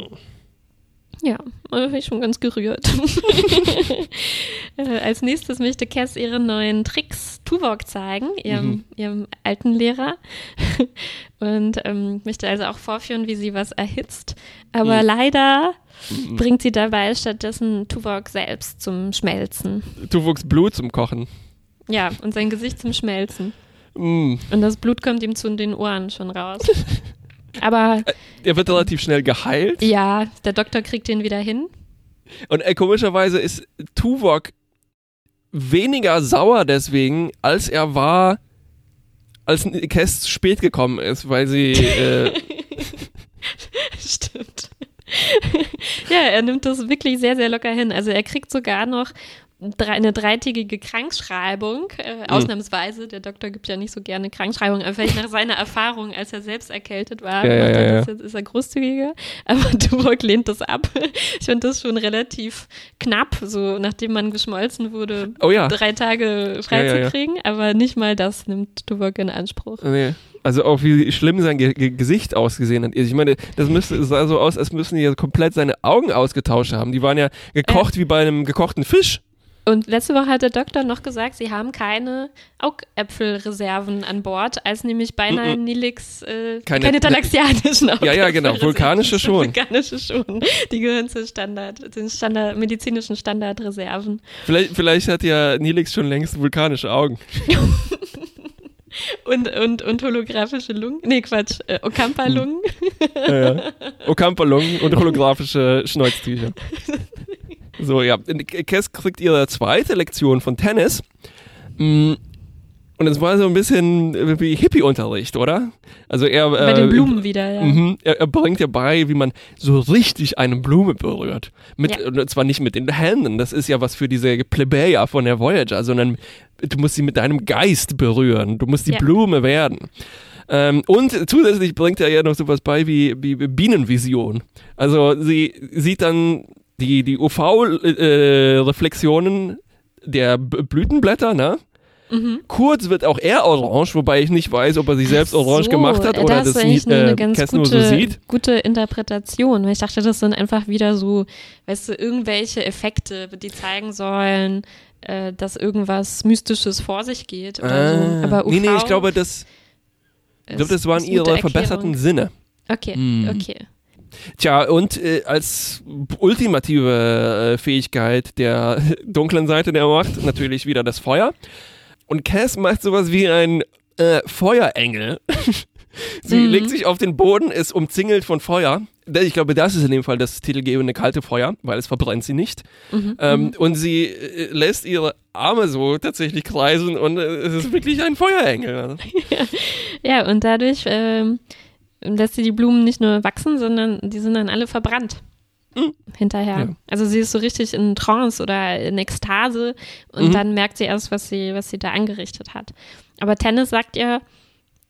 Ja, da bin ich schon ganz gerührt. äh, als nächstes möchte Cass ihre neuen Tricks Tuvok zeigen, ihrem, Mhm. ihrem alten Lehrer. Und ähm, möchte also auch vorführen, wie sie was erhitzt. Aber Mhm. leider Mhm. bringt sie dabei stattdessen Tuvok selbst zum Schmelzen. Wuchst Blut zum Kochen. Ja, und sein Gesicht zum Schmelzen. Mhm. Und das Blut kommt ihm zu den Ohren schon raus. Aber Er wird relativ schnell geheilt. ja, der Doktor kriegt ihn wieder hin. Und äh, komischerweise ist Tuvok weniger sauer deswegen, als er war, als zu spät gekommen ist, weil sie äh, Stimmt. ja, er nimmt das wirklich sehr, sehr locker hin. Also er kriegt sogar noch eine dreitägige Krankschreibung, äh, ausnahmsweise. Der Doktor gibt ja nicht so gerne Krankschreibung, aber vielleicht nach seiner Erfahrung, als er selbst erkältet war, Ja, ja, er jetzt, ist er großzügiger. Aber Tuvok lehnt das ab. Ich finde das schon relativ knapp, so nachdem man geschmolzen wurde, oh ja, drei Tage ja, ja. freizukriegen. Aber nicht mal das nimmt Tuvok in Anspruch. Nee. Also auch wie schlimm sein Ge Ge Gesicht ausgesehen hat. Ich meine, das müsste sah so aus, als müssen die ja komplett seine Augen ausgetauscht haben. Die waren ja gekocht wie bei einem gekochten Fisch. Und letzte Woche hat der Doktor noch gesagt, sie haben keine Augäpfelreserven an Bord, als nämlich beinahe Mm-mm. Nilix äh, Keine- keine, talaxianischen Ja, ja, genau, vulkanische schon. Vulkanische schon. Die gehören zu Standard, den Standard, medizinischen Standardreserven. Vielleicht, vielleicht hat ja Nilix schon längst vulkanische Augen. Und, und, und holographische Lungen. Nee, Quatsch, äh, Ocampa-Lungen. Ja, ja. Okampalungen und holographische Schnäuztücher. So, ja. Cass kriegt ihre zweite Lektion von Tennis. Mm, Und es war so ein bisschen wie Hippie-Unterricht, oder? Also er, Bei äh, den Blumen wieder, ja. Mhm, er, er bringt dir bei, wie man so richtig eine Blume berührt. Mit, Ja. Und zwar nicht mit den Händen, das ist ja was für diese Plebejer von der Voyager, sondern du musst sie mit deinem Geist berühren. Du musst die Ja. Blume werden. Ähm, und zusätzlich bringt er ja noch sowas bei wie, wie Bienenvision. Also sie sieht dann die, die UV-Reflexionen der Blütenblätter, ne? Mhm. Kurz wird auch er orange, wobei ich nicht weiß, ob er sich selbst orange so, gemacht hat äh, oder das das nie, nur eine äh, ganz Cass nur gute, so sieht. gute Interpretation. Weil ich dachte, das sind einfach wieder so, weißt du, irgendwelche Effekte, die zeigen sollen, äh, dass irgendwas Mystisches vor sich geht oder so. Ah. Aber UV nee, nee, ich glaube, das, ich glaube, das waren ihre verbesserten. Sinne. Okay, Hm. okay. Tja, und äh, als ultimative äh, Fähigkeit der dunklen Seite der Macht natürlich wieder das Feuer. Und Cass macht sowas wie ein äh, Feuerengel. Sie Mhm. legt sich auf den Boden, ist umzingelt von Feuer. Ich glaube, das ist in dem Fall das titelgebende kalte Feuer, weil es verbrennt sie nicht. Mhm. Ähm, und sie äh, lässt ihre Arme so tatsächlich kreisen und äh, es ist wirklich ein Feuerengel. Ja, und dadurch ähm, lässt sie die Blumen nicht nur wachsen, sondern die sind dann alle verbrannt. Mhm. Hinterher. Ja. Also sie ist so richtig in Trance oder in Ekstase und Mhm. dann merkt sie erst, was sie, was sie da angerichtet hat. Aber Tennis sagt ihr,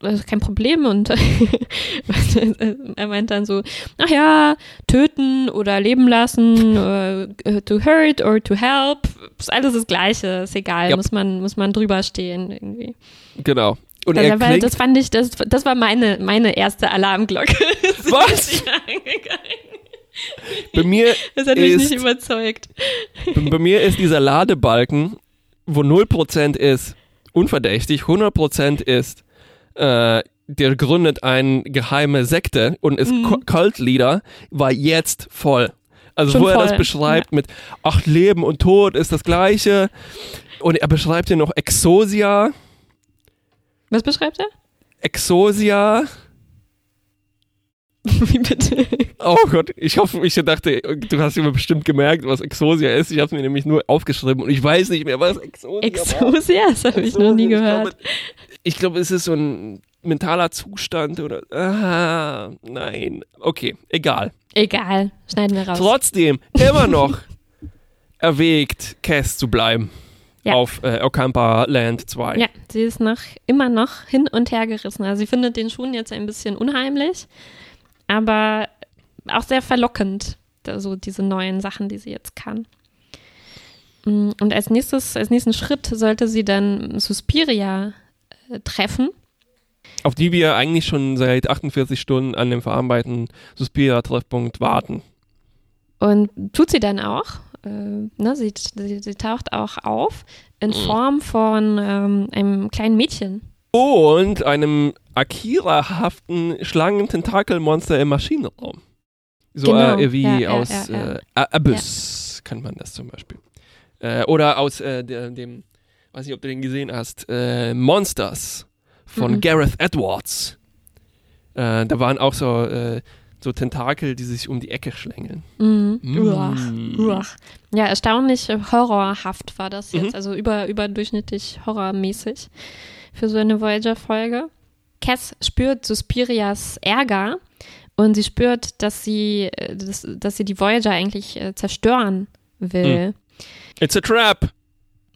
das ist kein Problem und er meint dann so, ach ja, töten oder leben lassen, äh, to hurt or to help, ist alles das Gleiche, ist egal, Ja. muss man, muss man drüber stehen irgendwie. Genau. Und Also, er klingt, das fand ich, das, das war meine, meine erste Alarmglocke. Was? bei mir Das hat mich ist, nicht überzeugt. bei mir ist dieser Ladebalken, wo 0% ist, unverdächtig, 100% ist, äh, der gründet eine geheime Sekte und ist Mhm. Cult Leader, war jetzt voll. Also Schon wo er das voll, beschreibt mit, ach, Leben und Tod ist das gleiche. Und er beschreibt hier noch Exosia. Was beschreibt er? Exosia. Wie bitte? Oh Gott, ich hoffe, ich dachte, du hast mir bestimmt gemerkt, was Exosia ist. Ich habe mir nämlich nur aufgeschrieben und ich weiß nicht mehr, was Exosia war. Exosia, das habe ich noch nie gehört. Ich glaube, ich glaube, es ist so ein mentaler Zustand oder. Ah, nein. Okay, egal. Egal, schneiden wir raus. Trotzdem, immer noch erwägt, Cass zu bleiben. Ja. Auf äh, Ocampa Land 2. Ja, sie ist noch, immer noch hin und her gerissen. Also sie findet den Schuhen jetzt ein bisschen unheimlich, aber auch sehr verlockend, so diese neuen Sachen, die sie jetzt kann. Mm, Und als nächstes, als nächsten Schritt sollte sie dann Suspiria äh, treffen. Auf die wir eigentlich schon seit 48 Stunden an dem verarbeiteten Suspira-Treffpunkt warten. Und tut sie dann auch. Äh, ne, sie, sie, sie taucht auch auf in Form von ähm, einem kleinen Mädchen. Und einem Akira-haften Schlangen-Tentakelmonster im Maschinenraum. So Genau, äh, wie ja, ja, aus ja, ja. Äh, A- Abyss kann man das zum Beispiel. Äh, oder aus äh, der, dem, weiß nicht, ob du den gesehen hast, äh, Monsters von Mhm. Gareth Edwards. Äh, da waren auch so, äh, so Tentakel, die sich um die Ecke schlängeln. Mhm. Mm. Uach, uach. Ja, erstaunlich äh, horrorhaft war das jetzt. Mhm. Also über, überdurchschnittlich horrormäßig für so eine Voyager-Folge. Cass spürt Suspirias Ärger und sie spürt, dass sie, äh, dass, dass sie die Voyager eigentlich äh, zerstören will. It's a trap!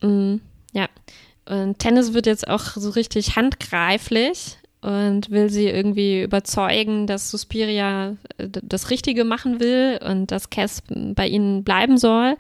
Mm, ja. Und Tennis wird jetzt auch so richtig handgreiflich und will sie irgendwie überzeugen, dass Suspiria äh, das Richtige machen will und dass Cass bei ihnen bleiben soll.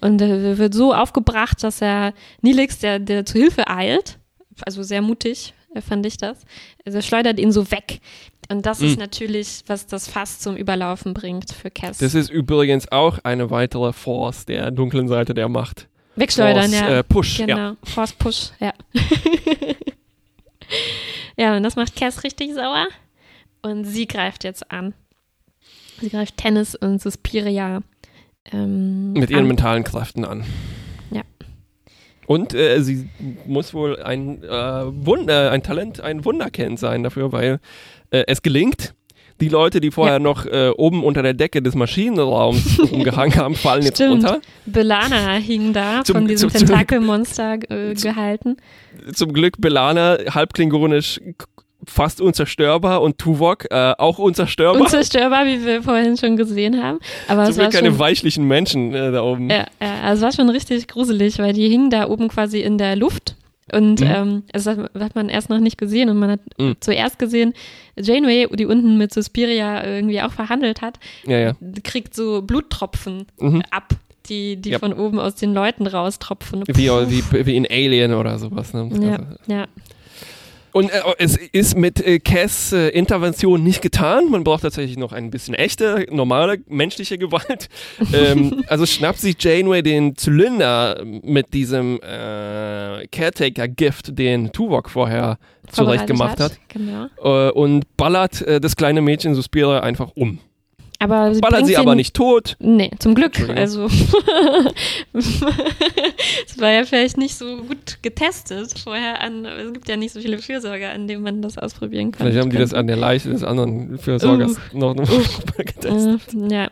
Und er wird so aufgebracht, dass er Nilix, der, der zu Hilfe eilt, also sehr mutig, äh, fand ich das, also er schleudert ihn so weg. Und das ist Mm. natürlich, was das Fass zum Überlaufen bringt für Cass. Das ist übrigens auch eine weitere Force der dunklen Seite der Macht. Wegschleudern, Force, ja. Äh, Push, Genau, ja. Force Push, ja. ja, und das macht Cass richtig sauer. Und sie greift jetzt an. Sie greift Tennis und Suspiria ähm, Mit ihren an. mentalen Kräften an. Ja. Und äh, sie muss wohl ein äh, Wunder, ein Talent, ein Wunderkind sein dafür, weil äh, es gelingt. Die Leute, die vorher Ja. noch äh, oben unter der Decke des Maschinenraums rumgehangen haben, fallen jetzt Stimmt. runter. Belana hing da, Zum- von diesem zum- Tentakelmonster äh, gehalten. Zum Glück Belana, halbklingonisch k- fast unzerstörbar und Tuvok äh, auch unzerstörbar. Unzerstörbar, wie wir vorhin schon gesehen haben. Aber Zum es war Glück keine schon, weichlichen Menschen äh, da oben. ja, ja, also es war schon richtig gruselig, weil die hingen da oben quasi in der Luft Und Mhm. ähm, das hat hat man erst noch nicht gesehen und man hat Mhm. zuerst gesehen, Janeway, die unten mit Suspiria irgendwie auch verhandelt hat, Ja, ja. kriegt so Bluttropfen Mhm. ab, die, die Ja. von oben aus den Leuten raustropfen. Wie, wie, wie in Alien oder sowas. Ne? Ja, Also, ja. Und äh, es ist mit äh, Cass äh, Intervention nicht getan. Man braucht tatsächlich noch ein bisschen echte, normale, menschliche Gewalt. ähm, also schnappt sich Janeway den Zylinder mit diesem äh, Caretaker-Gift, den Tuvok vorher zurecht gemacht hat, Genau. äh, und ballert äh, das kleine Mädchen Suspira einfach um. Aber sie Ballert bringt sie aber nicht tot. Nee, zum Glück. Also, es war ja vielleicht nicht so gut getestet vorher an. Es gibt ja nicht so viele Fürsorger, an denen man das ausprobieren kann. Vielleicht haben die das an der Leiche des anderen Fürsorgers noch, noch getestet. Äh, ja.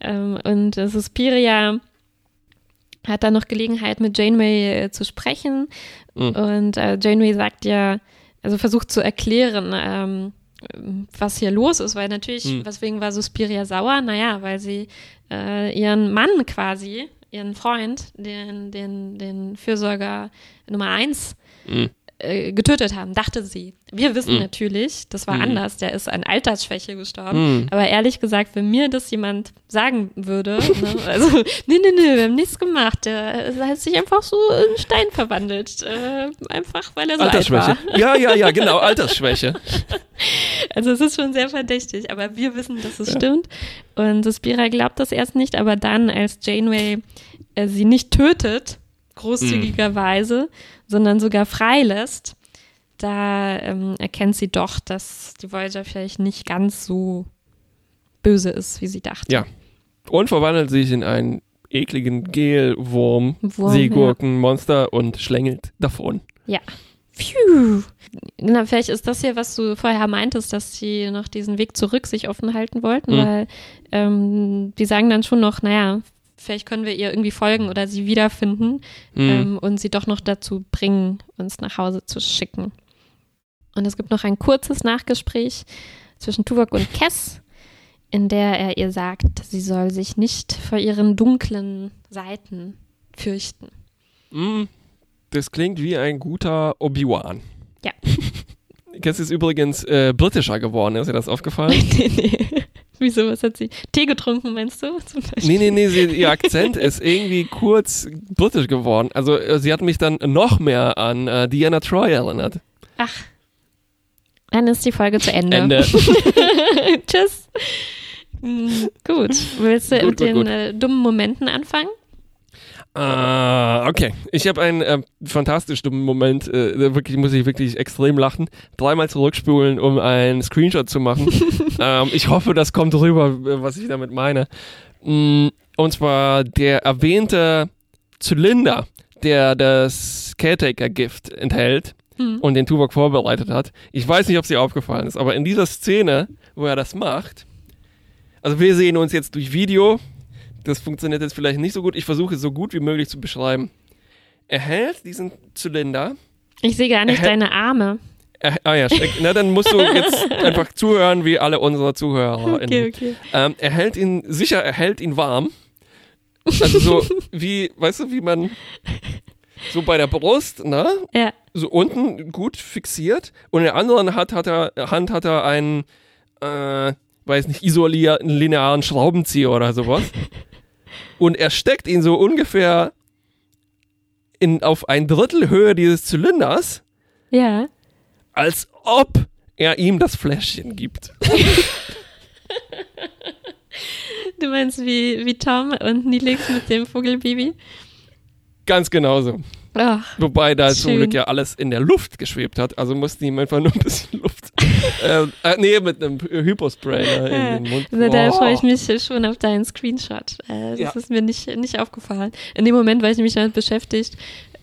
Ähm, und äh, Suspiria hat dann noch Gelegenheit, mit Janeway äh, zu sprechen. Mhm. Und äh, Janeway sagt ja, also versucht zu erklären, ähm, was hier los ist, weil natürlich, Mhm. weswegen war Suspiria sauer? Naja, weil sie äh, ihren Mann quasi, ihren Freund, den, den, den Fürsorger Nummer eins, Mhm. Äh, getötet haben, dachte sie. Wir wissen Mhm. natürlich, das war Mhm. anders, der ist an Altersschwäche gestorben. Mhm. Aber ehrlich gesagt, wenn mir das jemand sagen würde, ne, also, nee, nee, nee, wir haben nichts gemacht, der hat sich einfach so in Stein verwandelt. Äh, einfach, weil er so alt Altersschwäche. war. Ja, ja, ja, genau, Altersschwäche. Also es ist schon sehr verdächtig, aber wir wissen, dass es stimmt. Und Suspira glaubt das erst nicht, aber dann, als Janeway äh, sie nicht tötet, großzügigerweise, sondern sogar freilässt, da ähm, erkennt sie doch, dass die Voyager vielleicht nicht ganz so böse ist, wie sie dachte. Ja. Und verwandelt sich in einen ekligen Gelwurm, Wurm, Seegurkenmonster und schlängelt davon. Ja. Phew. Na, vielleicht ist das hier, was du vorher meintest, dass sie noch diesen Weg zurück sich offen halten wollten, Mhm. weil ähm, die sagen dann schon noch, naja, vielleicht können wir ihr irgendwie folgen oder sie wiederfinden Mhm. ähm, und sie doch noch dazu bringen, uns nach Hause zu schicken. Und es gibt noch ein kurzes Nachgespräch zwischen Tuvok und Kess, in der er ihr sagt, sie soll sich nicht vor ihren dunklen Seiten fürchten. Mm, Das klingt wie ein guter Obi-Wan. Ja. Cass ist übrigens äh, britischer geworden, ist dir das aufgefallen? nee, nee. Wieso, was hat sie? Tee getrunken, meinst du? Zum Beispiel? nee, nee, nee, sie, ihr Akzent ist irgendwie kurz britisch geworden. Also äh, sie hat mich dann noch mehr an äh, Diana Troy erinnert. Ach. Dann ist die Folge zu Ende. Ende. Tschüss. Mm, Gut. Willst du Gut, mit gut, den gut. Äh, dummen Momenten anfangen? Ah, okay. Ich habe einen äh, fantastisch dummen Moment, äh, wirklich muss ich wirklich extrem lachen. Dreimal zurückspulen, um einen Screenshot zu machen. ähm, ich hoffe, das kommt rüber, äh, was ich damit meine. Mm, und zwar der erwähnte Zylinder, der das Caretaker-Gift enthält Hm. und den Tuvok vorbereitet hat. Ich weiß nicht, ob es dir aufgefallen ist, aber in dieser Szene, wo er das macht, also wir sehen uns jetzt durch Video, das funktioniert jetzt vielleicht nicht so gut, ich versuche es so gut wie möglich zu beschreiben. Er hält diesen Zylinder, Ich sehe gar nicht deine Arme. er, ah ja, steck, na dann musst du jetzt einfach zuhören, wie alle unsere Zuhörer. Okay, okay. Ähm, er hält ihn, sicher, er hält ihn warm. Also so wie, weißt du, wie man so bei der Brust, ne? Ja. so unten gut fixiert und in der anderen Hand hat er, Hand hat er einen, äh, weiß nicht, isolierten linearen Schraubenzieher oder sowas. und er steckt ihn so ungefähr in, auf ein Drittel Höhe dieses Zylinders, Ja. als ob er ihm das Fläschchen gibt. Du meinst wie, wie Tom und Nilix mit dem Vogelbaby? Ganz genauso. Ach, Wobei da zum Schön. Glück ja alles in der Luft geschwebt hat, also musste ihm einfach nur ein bisschen Luft. ähm, äh, nee, mit einem Hypospray ne, in den Mund. also da Oh. freue ich mich schon auf deinen Screenshot. Äh, das Ja. ist mir nicht, nicht aufgefallen. In dem Moment war ich nämlich damit beschäftigt,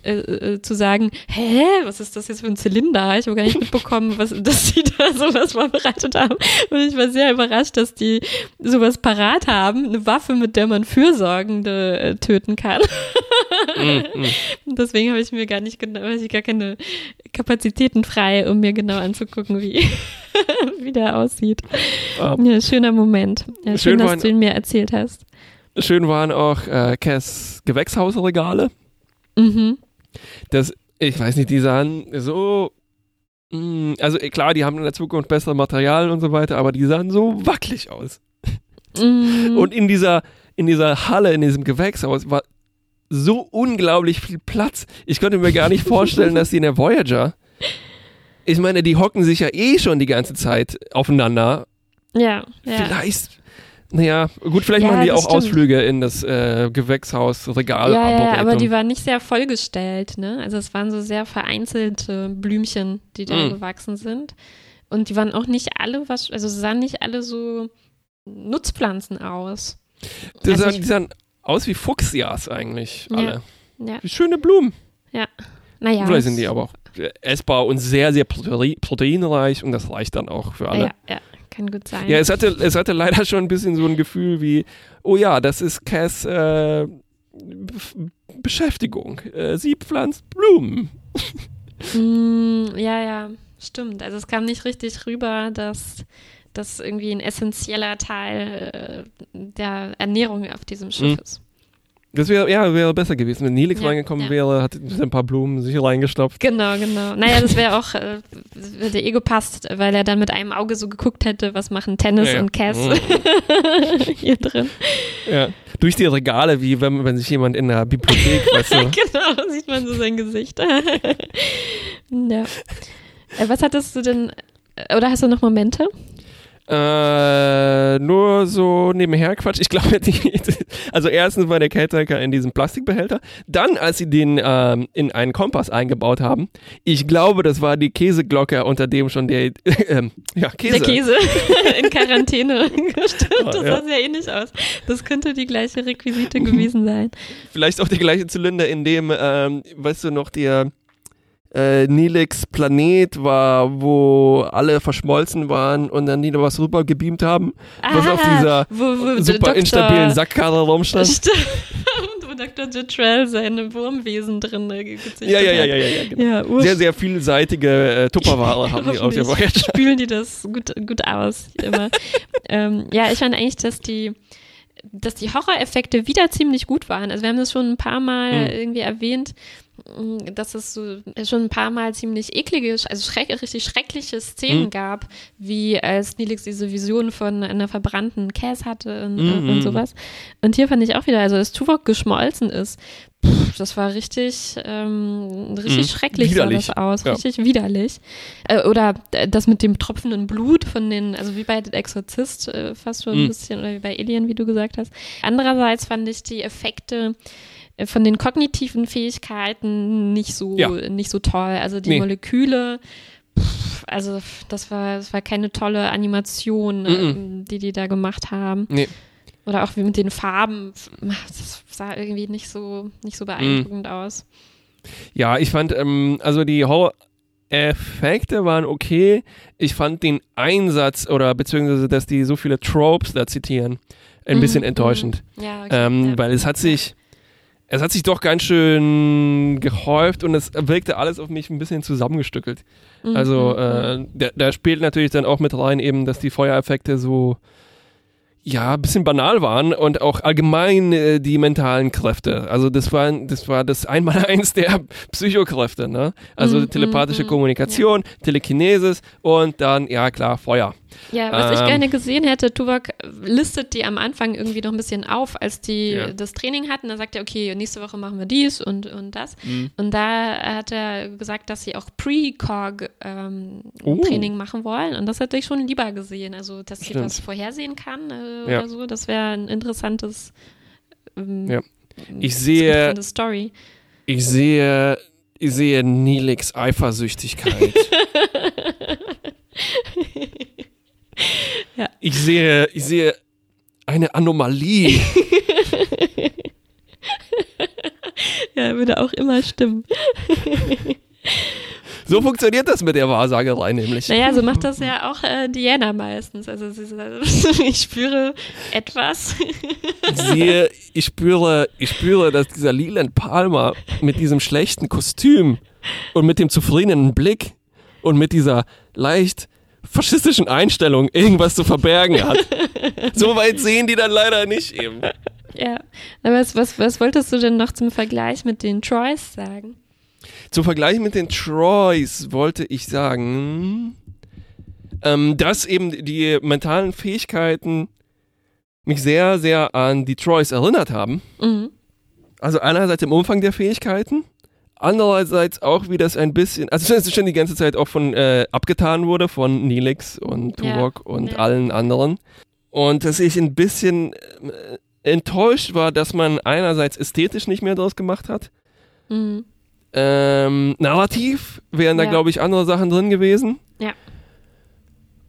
äh, äh, zu sagen, hä, was ist das jetzt für ein Zylinder? Ich habe gar nicht mitbekommen, was, dass sie da sowas vorbereitet haben. Und ich war sehr überrascht, dass die sowas parat haben. Eine Waffe, mit der man Fürsorgende äh, töten kann. Mm, mm. Deswegen habe ich mir gar nicht genau, ich gar keine Kapazitäten frei, um mir genau anzugucken, wie, wie der aussieht. Ähm, Ja, schöner Moment. Ja, schön, Schön dass du ihn mir erzählt hast. Schön waren auch äh, Cass Gewächshausregale. Mhm. Das ich weiß nicht, die sahen so. mh, Also eh, klar, die haben in der Zukunft bessere Materialien und so weiter, aber die sahen so wackelig aus. Mm, Und in dieser, in dieser Halle, in diesem Gewächshaus war so unglaublich viel Platz. Ich konnte mir gar nicht vorstellen, dass die in der Voyager. Ich meine, die hocken sich ja eh schon die ganze Zeit aufeinander. ja, ja. Vielleicht. Naja, gut, vielleicht Ja, machen die auch stimmt. Ausflüge in das äh, Gewächshaus, Regal, Ja, ja, aber die waren nicht sehr vollgestellt, ne? Also es waren so sehr vereinzelte Blümchen, die da Mm. gewachsen sind. Und die waren auch nicht alle, was, also sie sahen nicht alle so Nutzpflanzen aus. die, also sahen, die sahen aus wie Fuchsias eigentlich, Ja. alle. Ja, Wie schöne Blumen. naja. Vielleicht sind die aber auch äh, essbar und sehr, sehr prote proteinreich und das reicht dann auch für alle. Ja, ja, kann gut sein. Ja, es hatte, es hatte leider schon ein bisschen so ein Gefühl wie, oh ja, das ist Cass äh, Be- Beschäftigung. Äh, sie pflanzt Blumen. Mm, ja, ja, stimmt. Also es kam nicht richtig rüber, dass das irgendwie ein essentieller Teil äh, der Ernährung auf diesem Schiff Mhm. ist. Das wäre ja, wäre besser gewesen. Wenn Nilix Ja, reingekommen ja. wäre, hat ein paar Blumen sich reingestopft. Genau, genau. Naja, das wäre auch, äh, hätte eh gepasst, weil er dann mit einem Auge so geguckt hätte, was machen Tennis Ja, und Cass Mhm. hier drin. Ja. Durch die Regale, wie wenn, wenn sich jemand in der Bibliothek, weißt du. genau, sieht man so sein Gesicht. ja. Äh, was hattest du denn, oder hast du noch Momente? Äh, nur so nebenher Quatsch. Ich glaube, die, also erstens war der Caretaker in diesem Plastikbehälter. Dann, als sie den ähm, in einen Kompass eingebaut haben, ich glaube, das war die Käseglocke, unter dem schon der, ähm, ja, Käse. Der Käse in Quarantäne gestellt. Das sah sehr ähnlich aus. Das könnte die gleiche Requisite gewesen sein. Vielleicht auch der gleiche Zylinder, in dem, ähm, weißt du noch, der äh, Nilix Planet war, wo alle verschmolzen waren und dann die was rüber gebeamt haben, was auf dieser Ah, wo, wo super Dr. instabilen Sackkarre rumstand. Stimmt, wo Dr. Jetrell seine Wurmwesen drin äh, ge- gezüchtet Ja, ja, ja, hat. ja, ja, ja, genau. Ja, ur- Sehr, sehr vielseitige äh, Tupperware haben die auf der Voyager. spülen die das gut, gut aus, immer. ähm, ja, ich fand eigentlich, dass die, dass die Horroreffekte wieder ziemlich gut waren. Also wir haben das schon ein paar Mal Mhm. irgendwie erwähnt, dass es so schon ein paar Mal ziemlich eklige, also schreck, richtig schreckliche Szenen Mhm. gab, wie als Nelix diese Vision von einer verbrannten Cass hatte und, Mhm. und sowas. Und hier fand ich auch wieder, also dass Tuvok geschmolzen ist, pff, das war richtig, ähm, richtig Mhm. schrecklich Widerlich. sah das aus, Ja. richtig widerlich. Äh, oder äh, das mit dem tropfenden Blut von den, also wie bei The Exorzist äh, fast schon ein Mhm. bisschen, oder wie bei Alien, wie du gesagt hast. Andererseits fand ich die Effekte äh, von den kognitiven Fähigkeiten nicht so, Ja. nicht so toll. Also die Nee. Moleküle, pff, also das war, das war keine tolle Animation, Mhm. ähm, die die da gemacht haben. Nee. Oder auch wie mit den Farben, das sah irgendwie nicht so, nicht so beeindruckend aus. Ja, ich fand, ähm, also die Horror-Effekte waren okay. Ich fand den Einsatz oder beziehungsweise, dass die so viele Tropes da zitieren, ein Mhm, bisschen mhm. enttäuschend. Ja, okay, Ähm, ja. Weil es hat sich, es hat sich doch ganz schön gehäuft und es wirkte alles auf mich ein bisschen zusammengestückelt. Mhm, Also mhm, äh, da, da spielt natürlich dann auch mit rein eben, dass die Feuereffekte so ja, ein bisschen banal waren und auch allgemein äh, die mentalen Kräfte. Also das war das war das Einmaleins der Psychokräfte, ne? Also Mhm, telepathische mhm, Kommunikation, Telekinesis und dann ja klar Feuer. Ja, was ich Ähm. gerne gesehen hätte, Tuvok listet die am Anfang irgendwie noch ein bisschen auf, als die Ja. das Training hatten. Da sagt er, okay, nächste Woche machen wir dies und, und das. Mhm. Und da hat er gesagt, dass sie auch Pre-Cog-Training Oh. machen wollen. Und das hätte ich schon lieber gesehen. Also, dass sie was vorhersehen kann äh, Ja. oder so. Das wäre ein interessantes, ähm, Ja. Ich sehe Story. ich sehe ich sehe Nilix Eifersüchtigkeit. Ja. Ich sehe ich sehe eine Anomalie. Ja, würde auch immer stimmen. So funktioniert das mit der Wahrsagerei nämlich. Naja, so macht das ja auch äh, Diana meistens. Also sie sagt, ich spüre etwas. Ich sehe, ich spüre, ich spüre, dass dieser Leland Palmer mit diesem schlechten Kostüm und mit dem zufriedenen Blick und mit dieser leicht faschistischen Einstellung irgendwas zu verbergen hat. So weit sehen die dann leider nicht eben. Ja. Aber was, was, was wolltest du denn noch zum Vergleich mit den Troys sagen? Zu Vergleich mit den Troys wollte ich sagen, ähm, dass eben die mentalen Fähigkeiten mich sehr, sehr an die Troys erinnert haben. Mhm. Also einerseits im Umfang der Fähigkeiten, andererseits auch, wie das ein bisschen, also es ist schon die ganze Zeit auch von äh, abgetan wurde von Nilix und Ja, Tuvok und ja. allen anderen. Und dass ich ein bisschen äh, enttäuscht war, dass man einerseits ästhetisch nicht mehr draus gemacht hat. Mhm. Ähm, narrativ wären da, Ja. glaube ich, andere Sachen drin gewesen. Ja.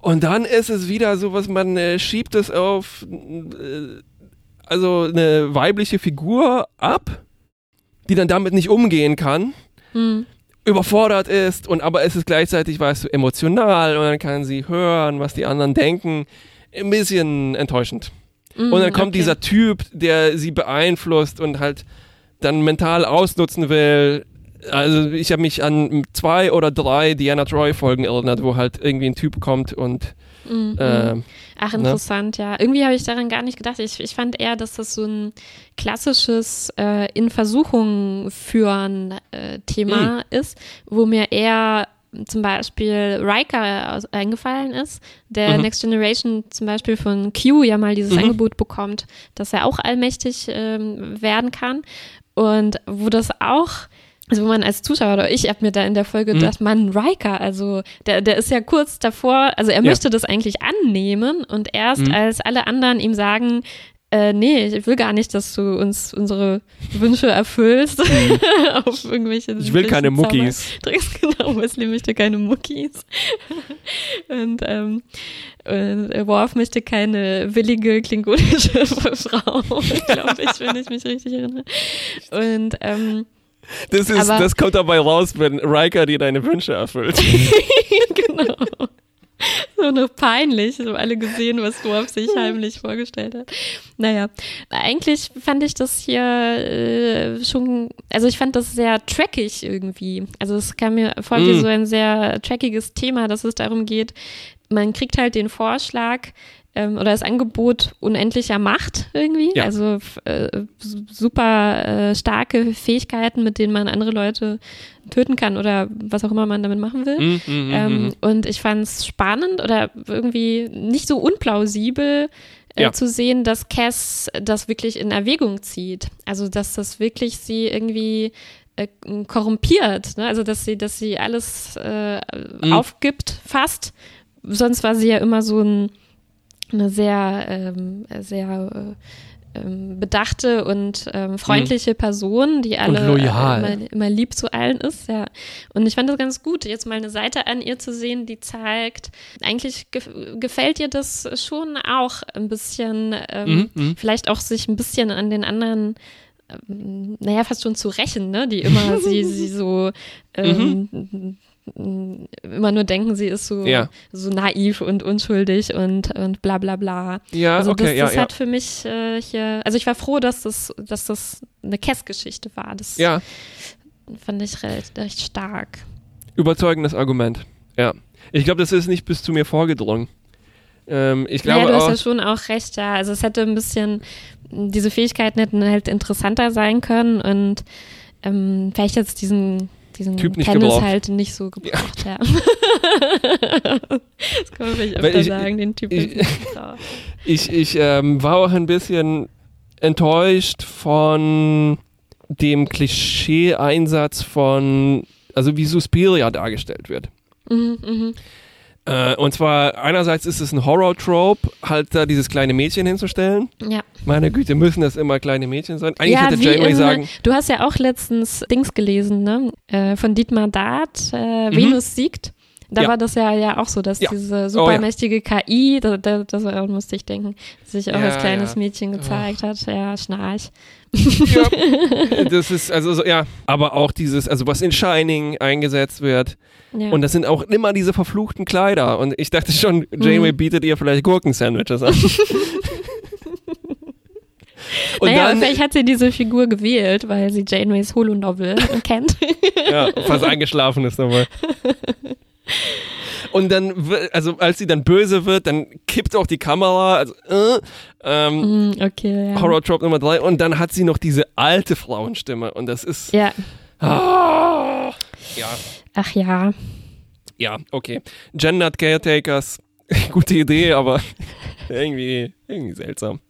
Und dann ist es wieder so, was man äh, schiebt es auf, äh, also eine weibliche Figur ab, die dann damit nicht umgehen kann, Mhm. überfordert ist und aber es ist gleichzeitig, weißt du, emotional und dann kann sie hören, was die anderen denken. Ein bisschen enttäuschend. Mhm, Und dann kommt okay. dieser Typ, der sie beeinflusst und halt dann mental ausnutzen will. Also ich habe mich an zwei oder drei Diana Troy Folgen erinnert, wo halt irgendwie ein Typ kommt und Mhm. äh, Ach, ne? interessant, ja. Irgendwie habe ich daran gar nicht gedacht. Ich, ich fand eher, dass das so ein klassisches äh, in Versuchung führen äh, Thema Hm. ist, wo mir eher zum Beispiel Riker aus- eingefallen ist, der Mhm. Next Generation zum Beispiel von Q ja mal dieses Mhm. Angebot bekommt, dass er auch allmächtig ähm, werden kann. Und wo das auch, also wo man als Zuschauer oder ich habe mir da in der Folge Mhm. gedacht, Mann, Riker, also der, der ist ja kurz davor, also er Ja. möchte das eigentlich annehmen und erst Mhm. als alle anderen ihm sagen, äh, nee, ich will gar nicht, dass du uns unsere Wünsche erfüllst auf irgendwelche Mhm. ich will keine Muckis. Genau, Wesley möchte keine Muckis. und ähm, äh, Worf möchte keine willige klingonische Frau, glaube ich, wenn ich mich richtig erinnere. Und ähm, Das, ist, Aber- das kommt dabei raus, wenn Riker dir deine Wünsche erfüllt. genau. So noch peinlich, so alle gesehen, was Worf sich heimlich vorgestellt hat. Naja, eigentlich fand ich das hier äh, schon, also ich fand das sehr trackig irgendwie. Also es kam mir vor wie Mm. so ein sehr trackiges Thema, dass es darum geht, man kriegt halt den Vorschlag ähm, oder das Angebot unendlicher Macht irgendwie. Ja. Also äh, su- super äh, starke Fähigkeiten, mit denen man andere Leute töten kann oder was auch immer man damit machen will. Mhm, mhm, Ähm, mhm. und ich fand es spannend oder irgendwie nicht so unplausibel äh, Ja. zu sehen, dass Cass das wirklich in Erwägung zieht. Also dass das wirklich sie irgendwie äh, korrumpiert. Ne? Also dass sie, dass sie alles äh, Mhm. aufgibt, fast. Sonst war sie ja immer so ein, eine sehr, ähm, sehr äh, ähm, bedachte und ähm, freundliche Person, die alle äh, immer, immer lieb zu allen ist, ja. Und ich fand das ganz gut, jetzt mal eine Seite an ihr zu sehen, die zeigt, eigentlich gef gefällt ihr das schon auch ein bisschen, ähm, Mhm, mhm. vielleicht auch sich ein bisschen an den anderen ähm, naja, fast schon zu rächen, ne? Die immer sie, sie so ähm, immer nur denken, sie ist so. Ja. so naiv und unschuldig und, und bla bla bla. Ja, also okay, das, ja, das ja. hat für mich äh, hier, also ich war froh, dass das, dass das eine Kess-Geschichte war. Das Ja, fand ich recht, recht stark. überzeugendes Argument. Ja. Ich glaube, das ist nicht bis zu mir vorgedrungen. Ähm, ich glaube naja, du hast auch. ja schon auch recht, ja. Also es hätte ein bisschen, diese Fähigkeiten hätten halt interessanter sein können und ähm, vielleicht jetzt diesen, diesen Typ nicht Tennis gebraucht. halt nicht so gebraucht, ja. das kann man vielleicht öfter ich- sagen, den Typ ich- nicht gebraucht. Ich, ich ähm, war auch ein bisschen enttäuscht von dem Klischee-Einsatz von, also wie Suspiria dargestellt wird. Mhm, mhm. Äh, und zwar einerseits ist es ein Horror-Trope, halt da dieses kleine Mädchen hinzustellen. Ja. Meine Güte, müssen das immer kleine Mädchen sein? Eigentlich ja, hätte Janeway in, sagen, Du hast ja auch letztens Dings gelesen, ne? Äh, von Dietmar Dart, äh, Venus siegt. Da Mhm. Ja. war das ja, ja auch so, dass Ja. diese Oh, ja. supermächtige KI, da, da, das musste ich denken, sich auch als kleines ja. Oh. Mädchen gezeigt hat. Ja, Schnarch. Ja, das ist, also so, ja, aber auch dieses, also was in Shining eingesetzt wird. Ja. Und das sind auch immer diese verfluchten Kleider. Und ich dachte schon, Janeway Mhm. bietet ihr vielleicht Gurkensandwiches an. Und naja, dann, vielleicht hat sie diese Figur gewählt, weil sie Janeways Holo-Novel kennt. ja, fast eingeschlafen ist dabei. Und dann, also als sie dann böse wird, dann kippt auch die Kamera, also, äh, ähm, Hm, okay, ja. Horror Trope Nummer drei. Und dann hat sie noch diese alte Frauenstimme. Und das ist, Ja, ah, Ja. Ach ja. Ja, okay. Gendered Caretakers, gute Idee, aber irgendwie, irgendwie seltsam.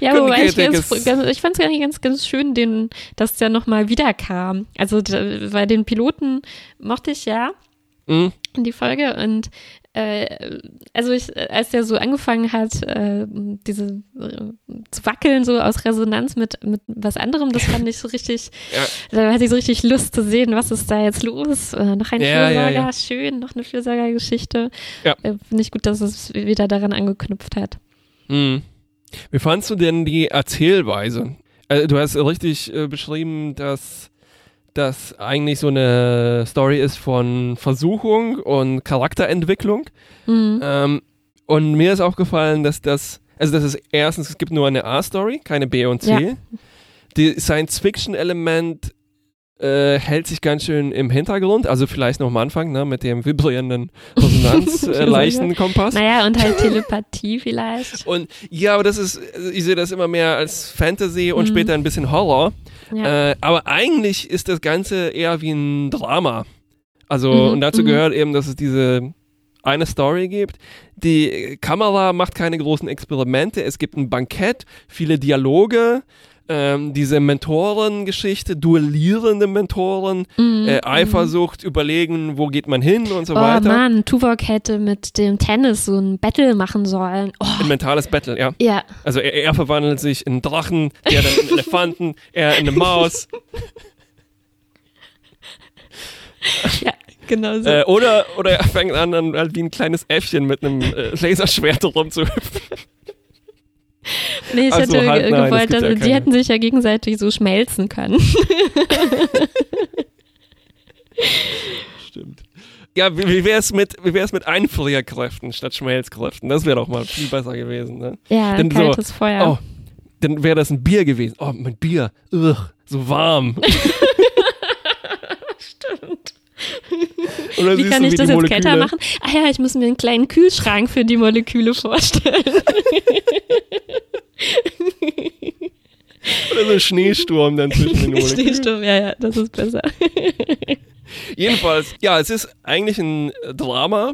Ja, Können wobei ich, ganz, ganz, ich fand es eigentlich ganz, ganz schön, den, dass der nochmal wiederkam. Also, weil den Piloten mochte ich ja Hm? in die Folge und äh, also ich, als der so angefangen hat, äh, diese äh, zu wackeln, so aus Resonanz mit, mit was anderem, das fand ich so richtig, Ja. da hatte ich so richtig Lust zu sehen, was ist da jetzt los. Äh, noch ein Ja, Fürsorger, ja. schön, noch eine Fürsorgergeschichte. Ja. Äh, Finde ich gut, dass es wieder daran angeknüpft hat. Hm. Wie fandst du denn die Erzählweise? Also, du hast richtig äh, beschrieben, dass das eigentlich so eine Story ist von Versuchung und Charakterentwicklung. Mhm. Ähm, und mir ist aufgefallen, dass das, also das ist erstens, es gibt nur eine A-Story, keine B und C. Ja. Die Science-Fiction-Element äh, hält sich ganz schön im Hintergrund, also vielleicht noch am Anfang, ne, mit dem vibrierenden Resonanz-Leichten äh. Naja, und halt Telepathie vielleicht. Und ja, aber das ist, ich sehe das immer mehr als Fantasy und Mhm. später ein bisschen Horror. Ja. Äh, aber eigentlich ist das Ganze eher wie ein Drama. Also, Mhm, und dazu mhm. gehört eben, dass es diese eine Story gibt. Die Kamera macht keine großen Experimente. Es gibt ein Bankett, viele Dialoge. Ähm, diese Mentorengeschichte, duellierende Mentoren, Mhm, äh, mhm. Eifersucht, überlegen, wo geht man hin und so Oh weiter. Mann, Tuvok hätte mit dem Tennis so ein Battle machen sollen. Oh, Ein mentales Battle, ja. ja, Also er, er verwandelt sich in einen Drachen, er dann in einen Elefanten, er in eine Maus. ja, genau so. Äh, oder, oder er fängt an, dann halt wie ein kleines Äffchen mit einem äh, Laserschwert rumzuhüpfen. nee, ich also hätte halt, nein, gewollt, ja dass die keine- hätten sich ja gegenseitig so schmelzen können. Stimmt. Ja, wie, wie wäre es mit, wie wär's mit Einfrierkräften statt Schmelzkräften? Das wäre doch mal viel besser gewesen. Ne? ja, Denn so, kaltes Feuer. Oh, dann wäre das ein Bier gewesen. Oh, mein Bier. Ugh, so warm. Wie kann ich das jetzt Moleküle, kälter machen? Ah ja, ich muss mir einen kleinen Kühlschrank für die Moleküle vorstellen. Oder so ein Schneesturm dann zwischen den Molekülen. Schneesturm, ja, ja, das ist besser. Jedenfalls, ja, es ist eigentlich ein Drama.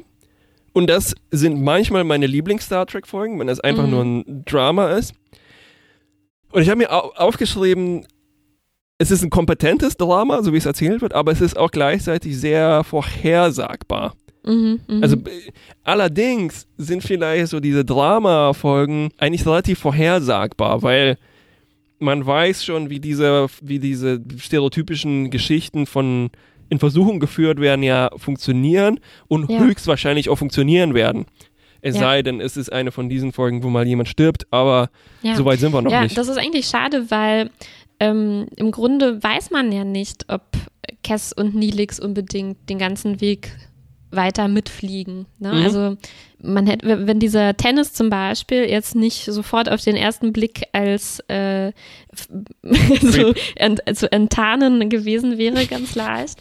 Und das sind manchmal meine Lieblings-Star Trek-Folgen, wenn es einfach Mhm. nur ein Drama ist. Und ich habe mir au aufgeschrieben, es ist ein kompetentes Drama, so wie es erzählt wird, aber es ist auch gleichzeitig sehr vorhersagbar. Mhm, mhm. Also äh, allerdings sind vielleicht so diese Drama-Folgen eigentlich relativ vorhersagbar, weil man weiß schon, wie diese, wie diese stereotypischen Geschichten von in Versuchung geführt werden, ja funktionieren und Ja. höchstwahrscheinlich auch funktionieren werden. Es Ja. sei denn, es ist eine von diesen Folgen, wo mal jemand stirbt, aber ja. so weit sind wir noch ja, nicht. das ist eigentlich schade, weil ähm, im Grunde weiß man ja nicht, ob Cass und Nilix unbedingt den ganzen Weg weiter mitfliegen. Ne? Mhm. Also man hätte, wenn dieser Tennis zum Beispiel jetzt nicht sofort auf den ersten Blick als äh, so ent, zu enttarnen gewesen wäre, ganz leicht,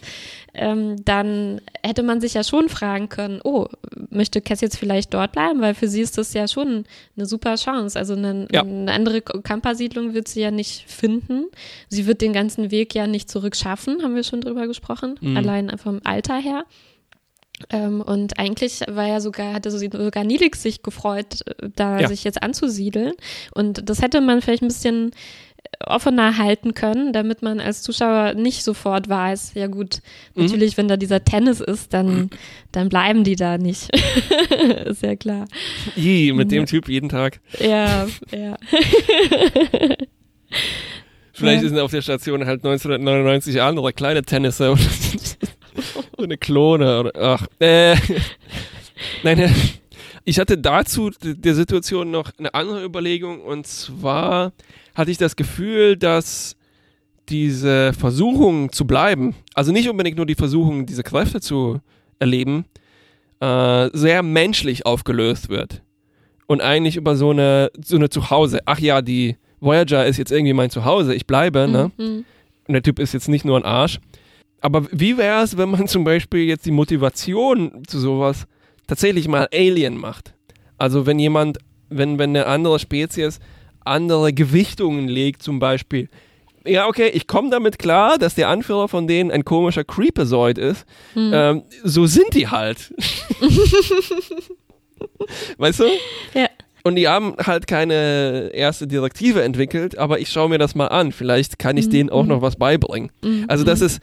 ähm, dann hätte man sich ja schon fragen können, oh, möchte Cass jetzt vielleicht dort bleiben? Weil für sie ist das ja schon eine super Chance. Also eine, Ja. eine andere Campersiedlung wird sie ja nicht finden. Sie wird den ganzen Weg ja nicht zurückschaffen, haben wir schon drüber gesprochen, Mhm. allein vom Alter her. Ähm, und eigentlich war ja sogar, hatte sie sogar Nilix sich gefreut, äh, da Ja. sich jetzt anzusiedeln. Und das hätte man vielleicht ein bisschen offener halten können, damit man als Zuschauer nicht sofort weiß, ja gut, Mhm. natürlich, wenn da dieser Tennis ist, dann, dann bleiben die da nicht. ist ja klar. I, mit dem Ja. Typ jeden Tag. Ja, ja. Vielleicht Ja. sind auf der Station halt 1999 andere kleine Tennisser oder so eine Klone oder ach. Äh, nein, äh, ich hatte dazu der Situation noch eine andere Überlegung und zwar hatte ich das Gefühl, dass diese Versuchung zu bleiben, also nicht unbedingt nur die Versuchung, diese Kräfte zu erleben, äh, sehr menschlich aufgelöst wird. Und eigentlich über so eine, so eine Zuhause. Ach ja, die Voyager ist jetzt irgendwie mein Zuhause, ich bleibe, ne? Mhm. Und der Typ ist jetzt nicht nur ein Arsch. Aber wie wäre es, wenn man zum Beispiel jetzt die Motivation zu sowas tatsächlich mal Alien macht? Also wenn jemand, wenn, wenn eine andere Spezies andere Gewichtungen legt, zum Beispiel ja, okay, ich komme damit klar, dass der Anführer von denen ein komischer Creepazoid ist. Hm. Ähm, so sind die halt. weißt du? Ja. Und die haben halt keine erste Direktive entwickelt, aber ich schaue mir das mal an. Vielleicht kann ich Mhm, denen auch mhm. noch was beibringen. Mhm, Also das ist,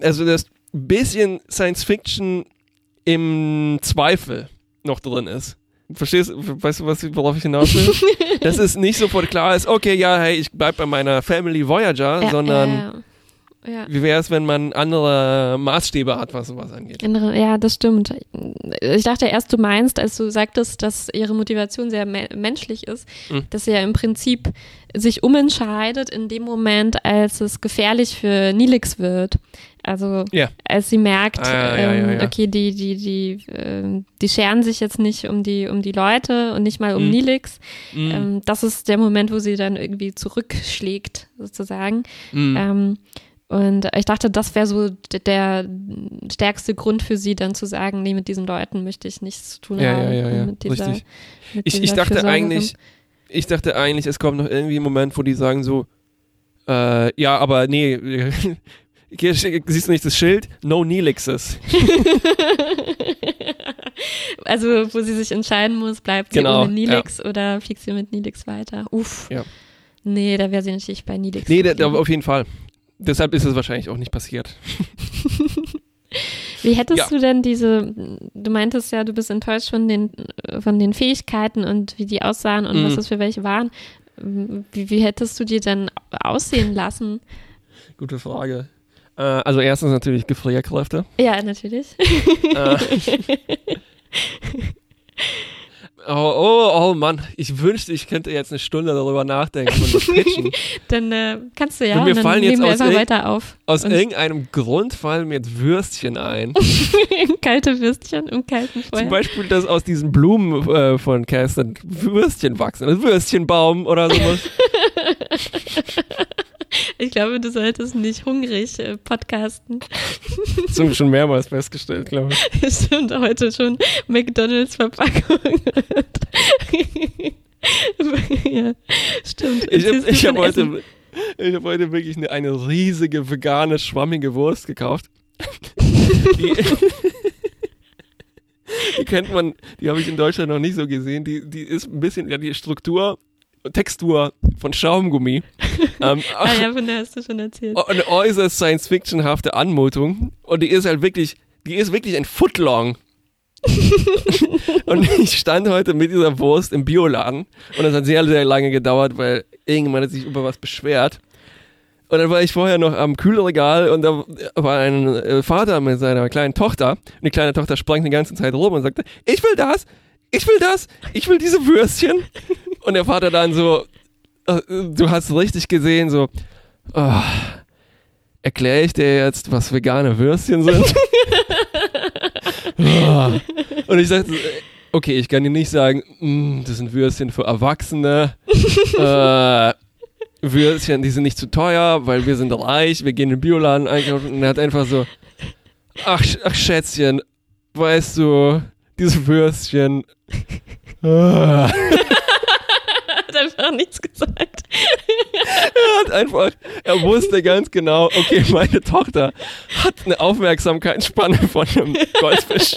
also das bisschen Science Fiction im Zweifel noch drin ist. Verstehst du, weißt du, was, worauf ich hinaus will? Dass es nicht sofort klar ist, okay, ja, hey, ich bleib bei meiner Family Voyager, ja, sondern ja, ja. wie wäre es, wenn man andere Maßstäbe hat, was sowas angeht? Andere, ja, das stimmt. Ich dachte erst, du meinst, als du sagtest, dass ihre Motivation sehr me menschlich ist, Mhm. dass sie ja im Prinzip sich umentscheidet in dem Moment, als es gefährlich für Nilix wird. Also Ja. als sie merkt, Ah, ja, ähm, ja, ja. okay, die, die, die, ähm, die scheren sich jetzt nicht um die, um die Leute und nicht mal um Mhm. Nilix. Mm, Ähm, das ist der Moment, wo sie dann irgendwie zurückschlägt, sozusagen. mm. Ähm, und ich dachte, das wäre so der stärkste Grund für sie, dann zu sagen, nee, mit diesen Leuten möchte ich nichts zu tun haben. ja, ja, ja, Mit dieser, richtig. mit Ich, ich dachte eigentlich, ich dachte eigentlich, es kommt noch irgendwie ein Moment, wo die sagen so, äh, ja, aber nee, hier siehst du nicht das Schild? No Nelixes. also, wo sie sich entscheiden muss, bleibt sie Genau, ohne Nilix oder fliegt sie mit Nilix weiter? Uff. Ja. Nee, da wäre sie natürlich bei Nilix. Nee, da, da, auf jeden Fall. Deshalb ist es wahrscheinlich auch nicht passiert. Wie hättest Ja. du denn diese, du meintest ja, du bist enttäuscht von den, von den Fähigkeiten und wie die aussahen und Mhm. was das für welche waren. Wie, wie hättest du die denn aussehen lassen? Gute Frage. Äh, also erstens natürlich Gefrierkräfte. Ja, natürlich. äh, oh, oh, oh Mann, ich wünschte, ich könnte jetzt eine Stunde darüber nachdenken und das pitchen. Dann äh, kannst du ja, Und mir und fallen jetzt wir aus einfach weiter auf. Aus irgendeinem Grund fallen mir jetzt Würstchen ein. Kalte Würstchen im kalten Zum Feuer. Beispiel, dass aus diesen Blumen äh, von Kästern Würstchen wachsen. Ein Würstchenbaum oder sowas. Ich glaube, du solltest nicht hungrig äh, podcasten. Das haben wir schon mehrmals festgestellt, glaube ich. Stimmt, heute schon McDonalds-Verpackung. ja, stimmt. Ich habe hab heute, ich hab heute wirklich eine, eine riesige, vegane, schwammige Wurst gekauft. Die, die kennt man, die habe ich in Deutschland noch nicht so gesehen. Die, die ist ein bisschen, ja, die Struktur, Textur von Schaumgummi. ähm, Ah ja, von der hast du schon erzählt. eine äußerst Science-Fiction-hafte Anmutung. Und die ist halt wirklich, die ist wirklich ein Foot long. und ich stand heute mit dieser Wurst im Bioladen und das hat sehr, sehr lange gedauert, weil irgendjemand hat sich über was beschwert. Und dann war ich vorher noch am Kühlregal und da war ein äh, Vater mit seiner kleinen Tochter und die kleine Tochter sprang die ganze Zeit rum und sagte, ich will das, ich will das, ich will diese Würstchen. Und der Vater dann so, äh, du hast richtig gesehen, so, oh, erkläre ich dir jetzt, was vegane Würstchen sind? Ah. Und ich dachte, okay, ich kann dir nicht sagen, "Mm, das sind Würstchen für Erwachsene. äh, Würstchen, die sind nicht zu teuer, weil wir sind reich, wir gehen in den Bioladen einkaufen und er hat einfach so, ach, ach Schätzchen, weißt du, diese Würstchen. Hat einfach nichts gesagt. Er hat einfach, er wusste ganz genau, okay, meine Tochter hat eine Aufmerksamkeitsspanne von einem Goldfisch.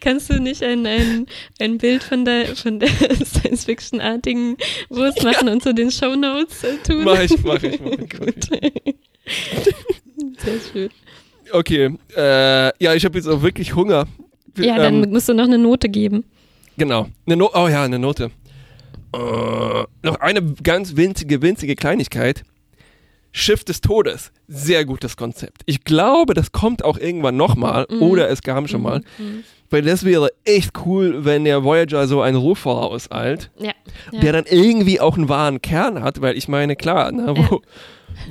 Kannst du nicht ein, ein, ein Bild von der, von der Science-Fiction-artigen Wurst machen und zu den Shownotes äh, tun? Mach ich, mach ich, mach ich. Gut. Sehr schön. Okay, äh, ja, ich habe jetzt auch wirklich Hunger. Ja, dann Ähm, musst du noch eine Note geben. Genau. Eine no oh ja, eine Note. Äh, noch eine ganz winzige, winzige Kleinigkeit. Schiff des Todes. Sehr gutes Konzept. Ich glaube, das kommt auch irgendwann nochmal Mhm. oder es kam schon mal. Mhm. Weil das wäre echt cool, wenn der Voyager so einen Ruf vorauseilt, Ja. ja. der dann irgendwie auch einen wahren Kern hat, weil ich meine, klar, ne, wo,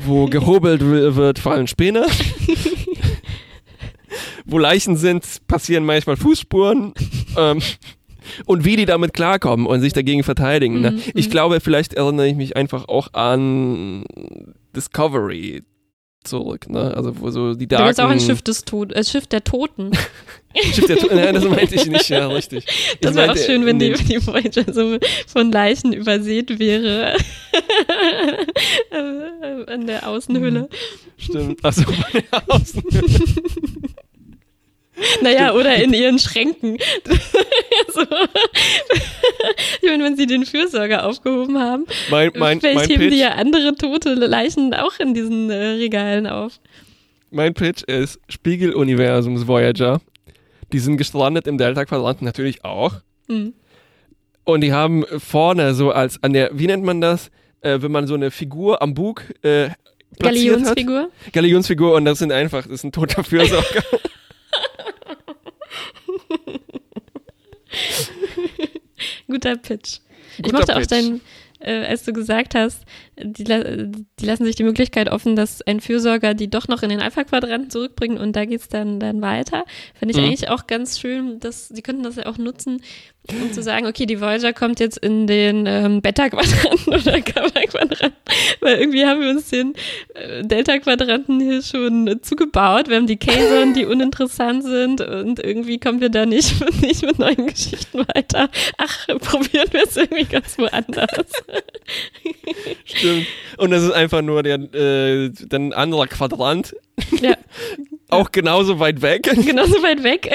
wo gehobelt wi- wird, fallen Späne. wo Leichen sind, passieren manchmal Fußspuren. ähm, und wie die damit klarkommen und sich dagegen verteidigen. Ne? Mhm, Ich mhm. glaube, vielleicht erinnere ich mich einfach auch an Discovery. zurück, ne? Also wo so die Da Daten. gibt es auch ein Schiff, des Tod äh, Schiff der Toten. Schiff der To- Nein, das meinte ich nicht, ja, richtig. Ich Das wäre auch schön, wenn die, nee, die Voyager so von Leichen übersät wäre. Äh, An der Außenhülle. Stimmt. Achso, bei der Außen. Naja, oder in ihren Schränken. so. Ich meine, wenn sie den Fürsorger aufgehoben haben, Mein, mein, vielleicht mein, heben die Pitch, ja andere tote Leichen auch in diesen äh, Regalen auf. mein Pitch ist Spiegeluniversums Voyager. Die sind gestrandet im Delta-Quadrant natürlich auch. Hm. Und die haben vorne so als an der, wie nennt man das, äh, wenn man so eine Figur am Bug äh, platziert hat? Galionsfigur. Galionsfigur und das sind einfach, das ist ein toter Fürsorger. Guter Pitch. ich Guter mochte auch Pitch. dein, äh, als du gesagt hast, die, die lassen sich die Möglichkeit offen, dass ein Fürsorger die doch noch in den Alpha-Quadranten zurückbringt und da geht's dann, dann weiter. Finde ich Mhm. eigentlich auch ganz schön, dass sie könnten das ja auch nutzen, um zu sagen, okay, die Voyager kommt jetzt in den ähm, Beta-Quadranten oder Gamma-Quadranten, weil irgendwie haben wir uns den äh, Delta-Quadranten hier schon äh, zugebaut. Wir haben die Kayson, die uninteressant sind und irgendwie kommen wir da nicht, nicht mit neuen Geschichten weiter. Ach, probieren wir es irgendwie ganz woanders. Stimmt. Und das ist einfach nur der, äh, ein anderer Quadrant. ja, Auch genauso weit weg. genauso weit weg.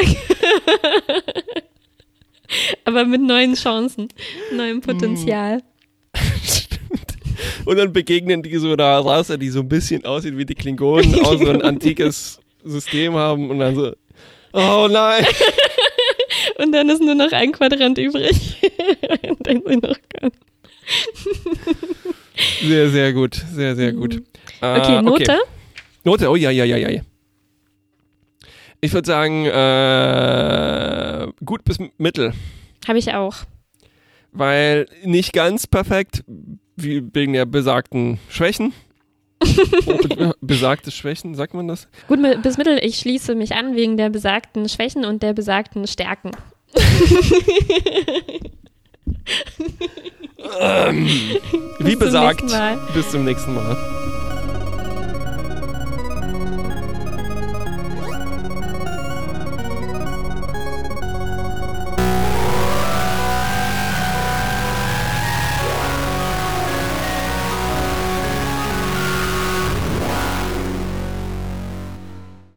Aber mit neuen Chancen, neuem Potenzial. Stimmt. Und dann begegnen die so einer Rasse, die so ein bisschen aussieht wie die Klingonen, auch so ein antikes System haben und dann so, oh nein. Und dann ist nur noch ein Quadrant übrig, den sie noch können. Sehr, sehr gut. Sehr, sehr gut. Äh, Okay, Note? Note, oh ja, ja, ja, ja. Ich würde sagen, äh, gut bis mittel. Habe ich auch. Weil nicht ganz perfekt, wie wegen der besagten Schwächen. Besagte Schwächen, sagt man das? Gut bis mittel, ich schließe mich an wegen der besagten Schwächen und der besagten Stärken. Wie Bis zum besagt, bis zum nächsten Mal.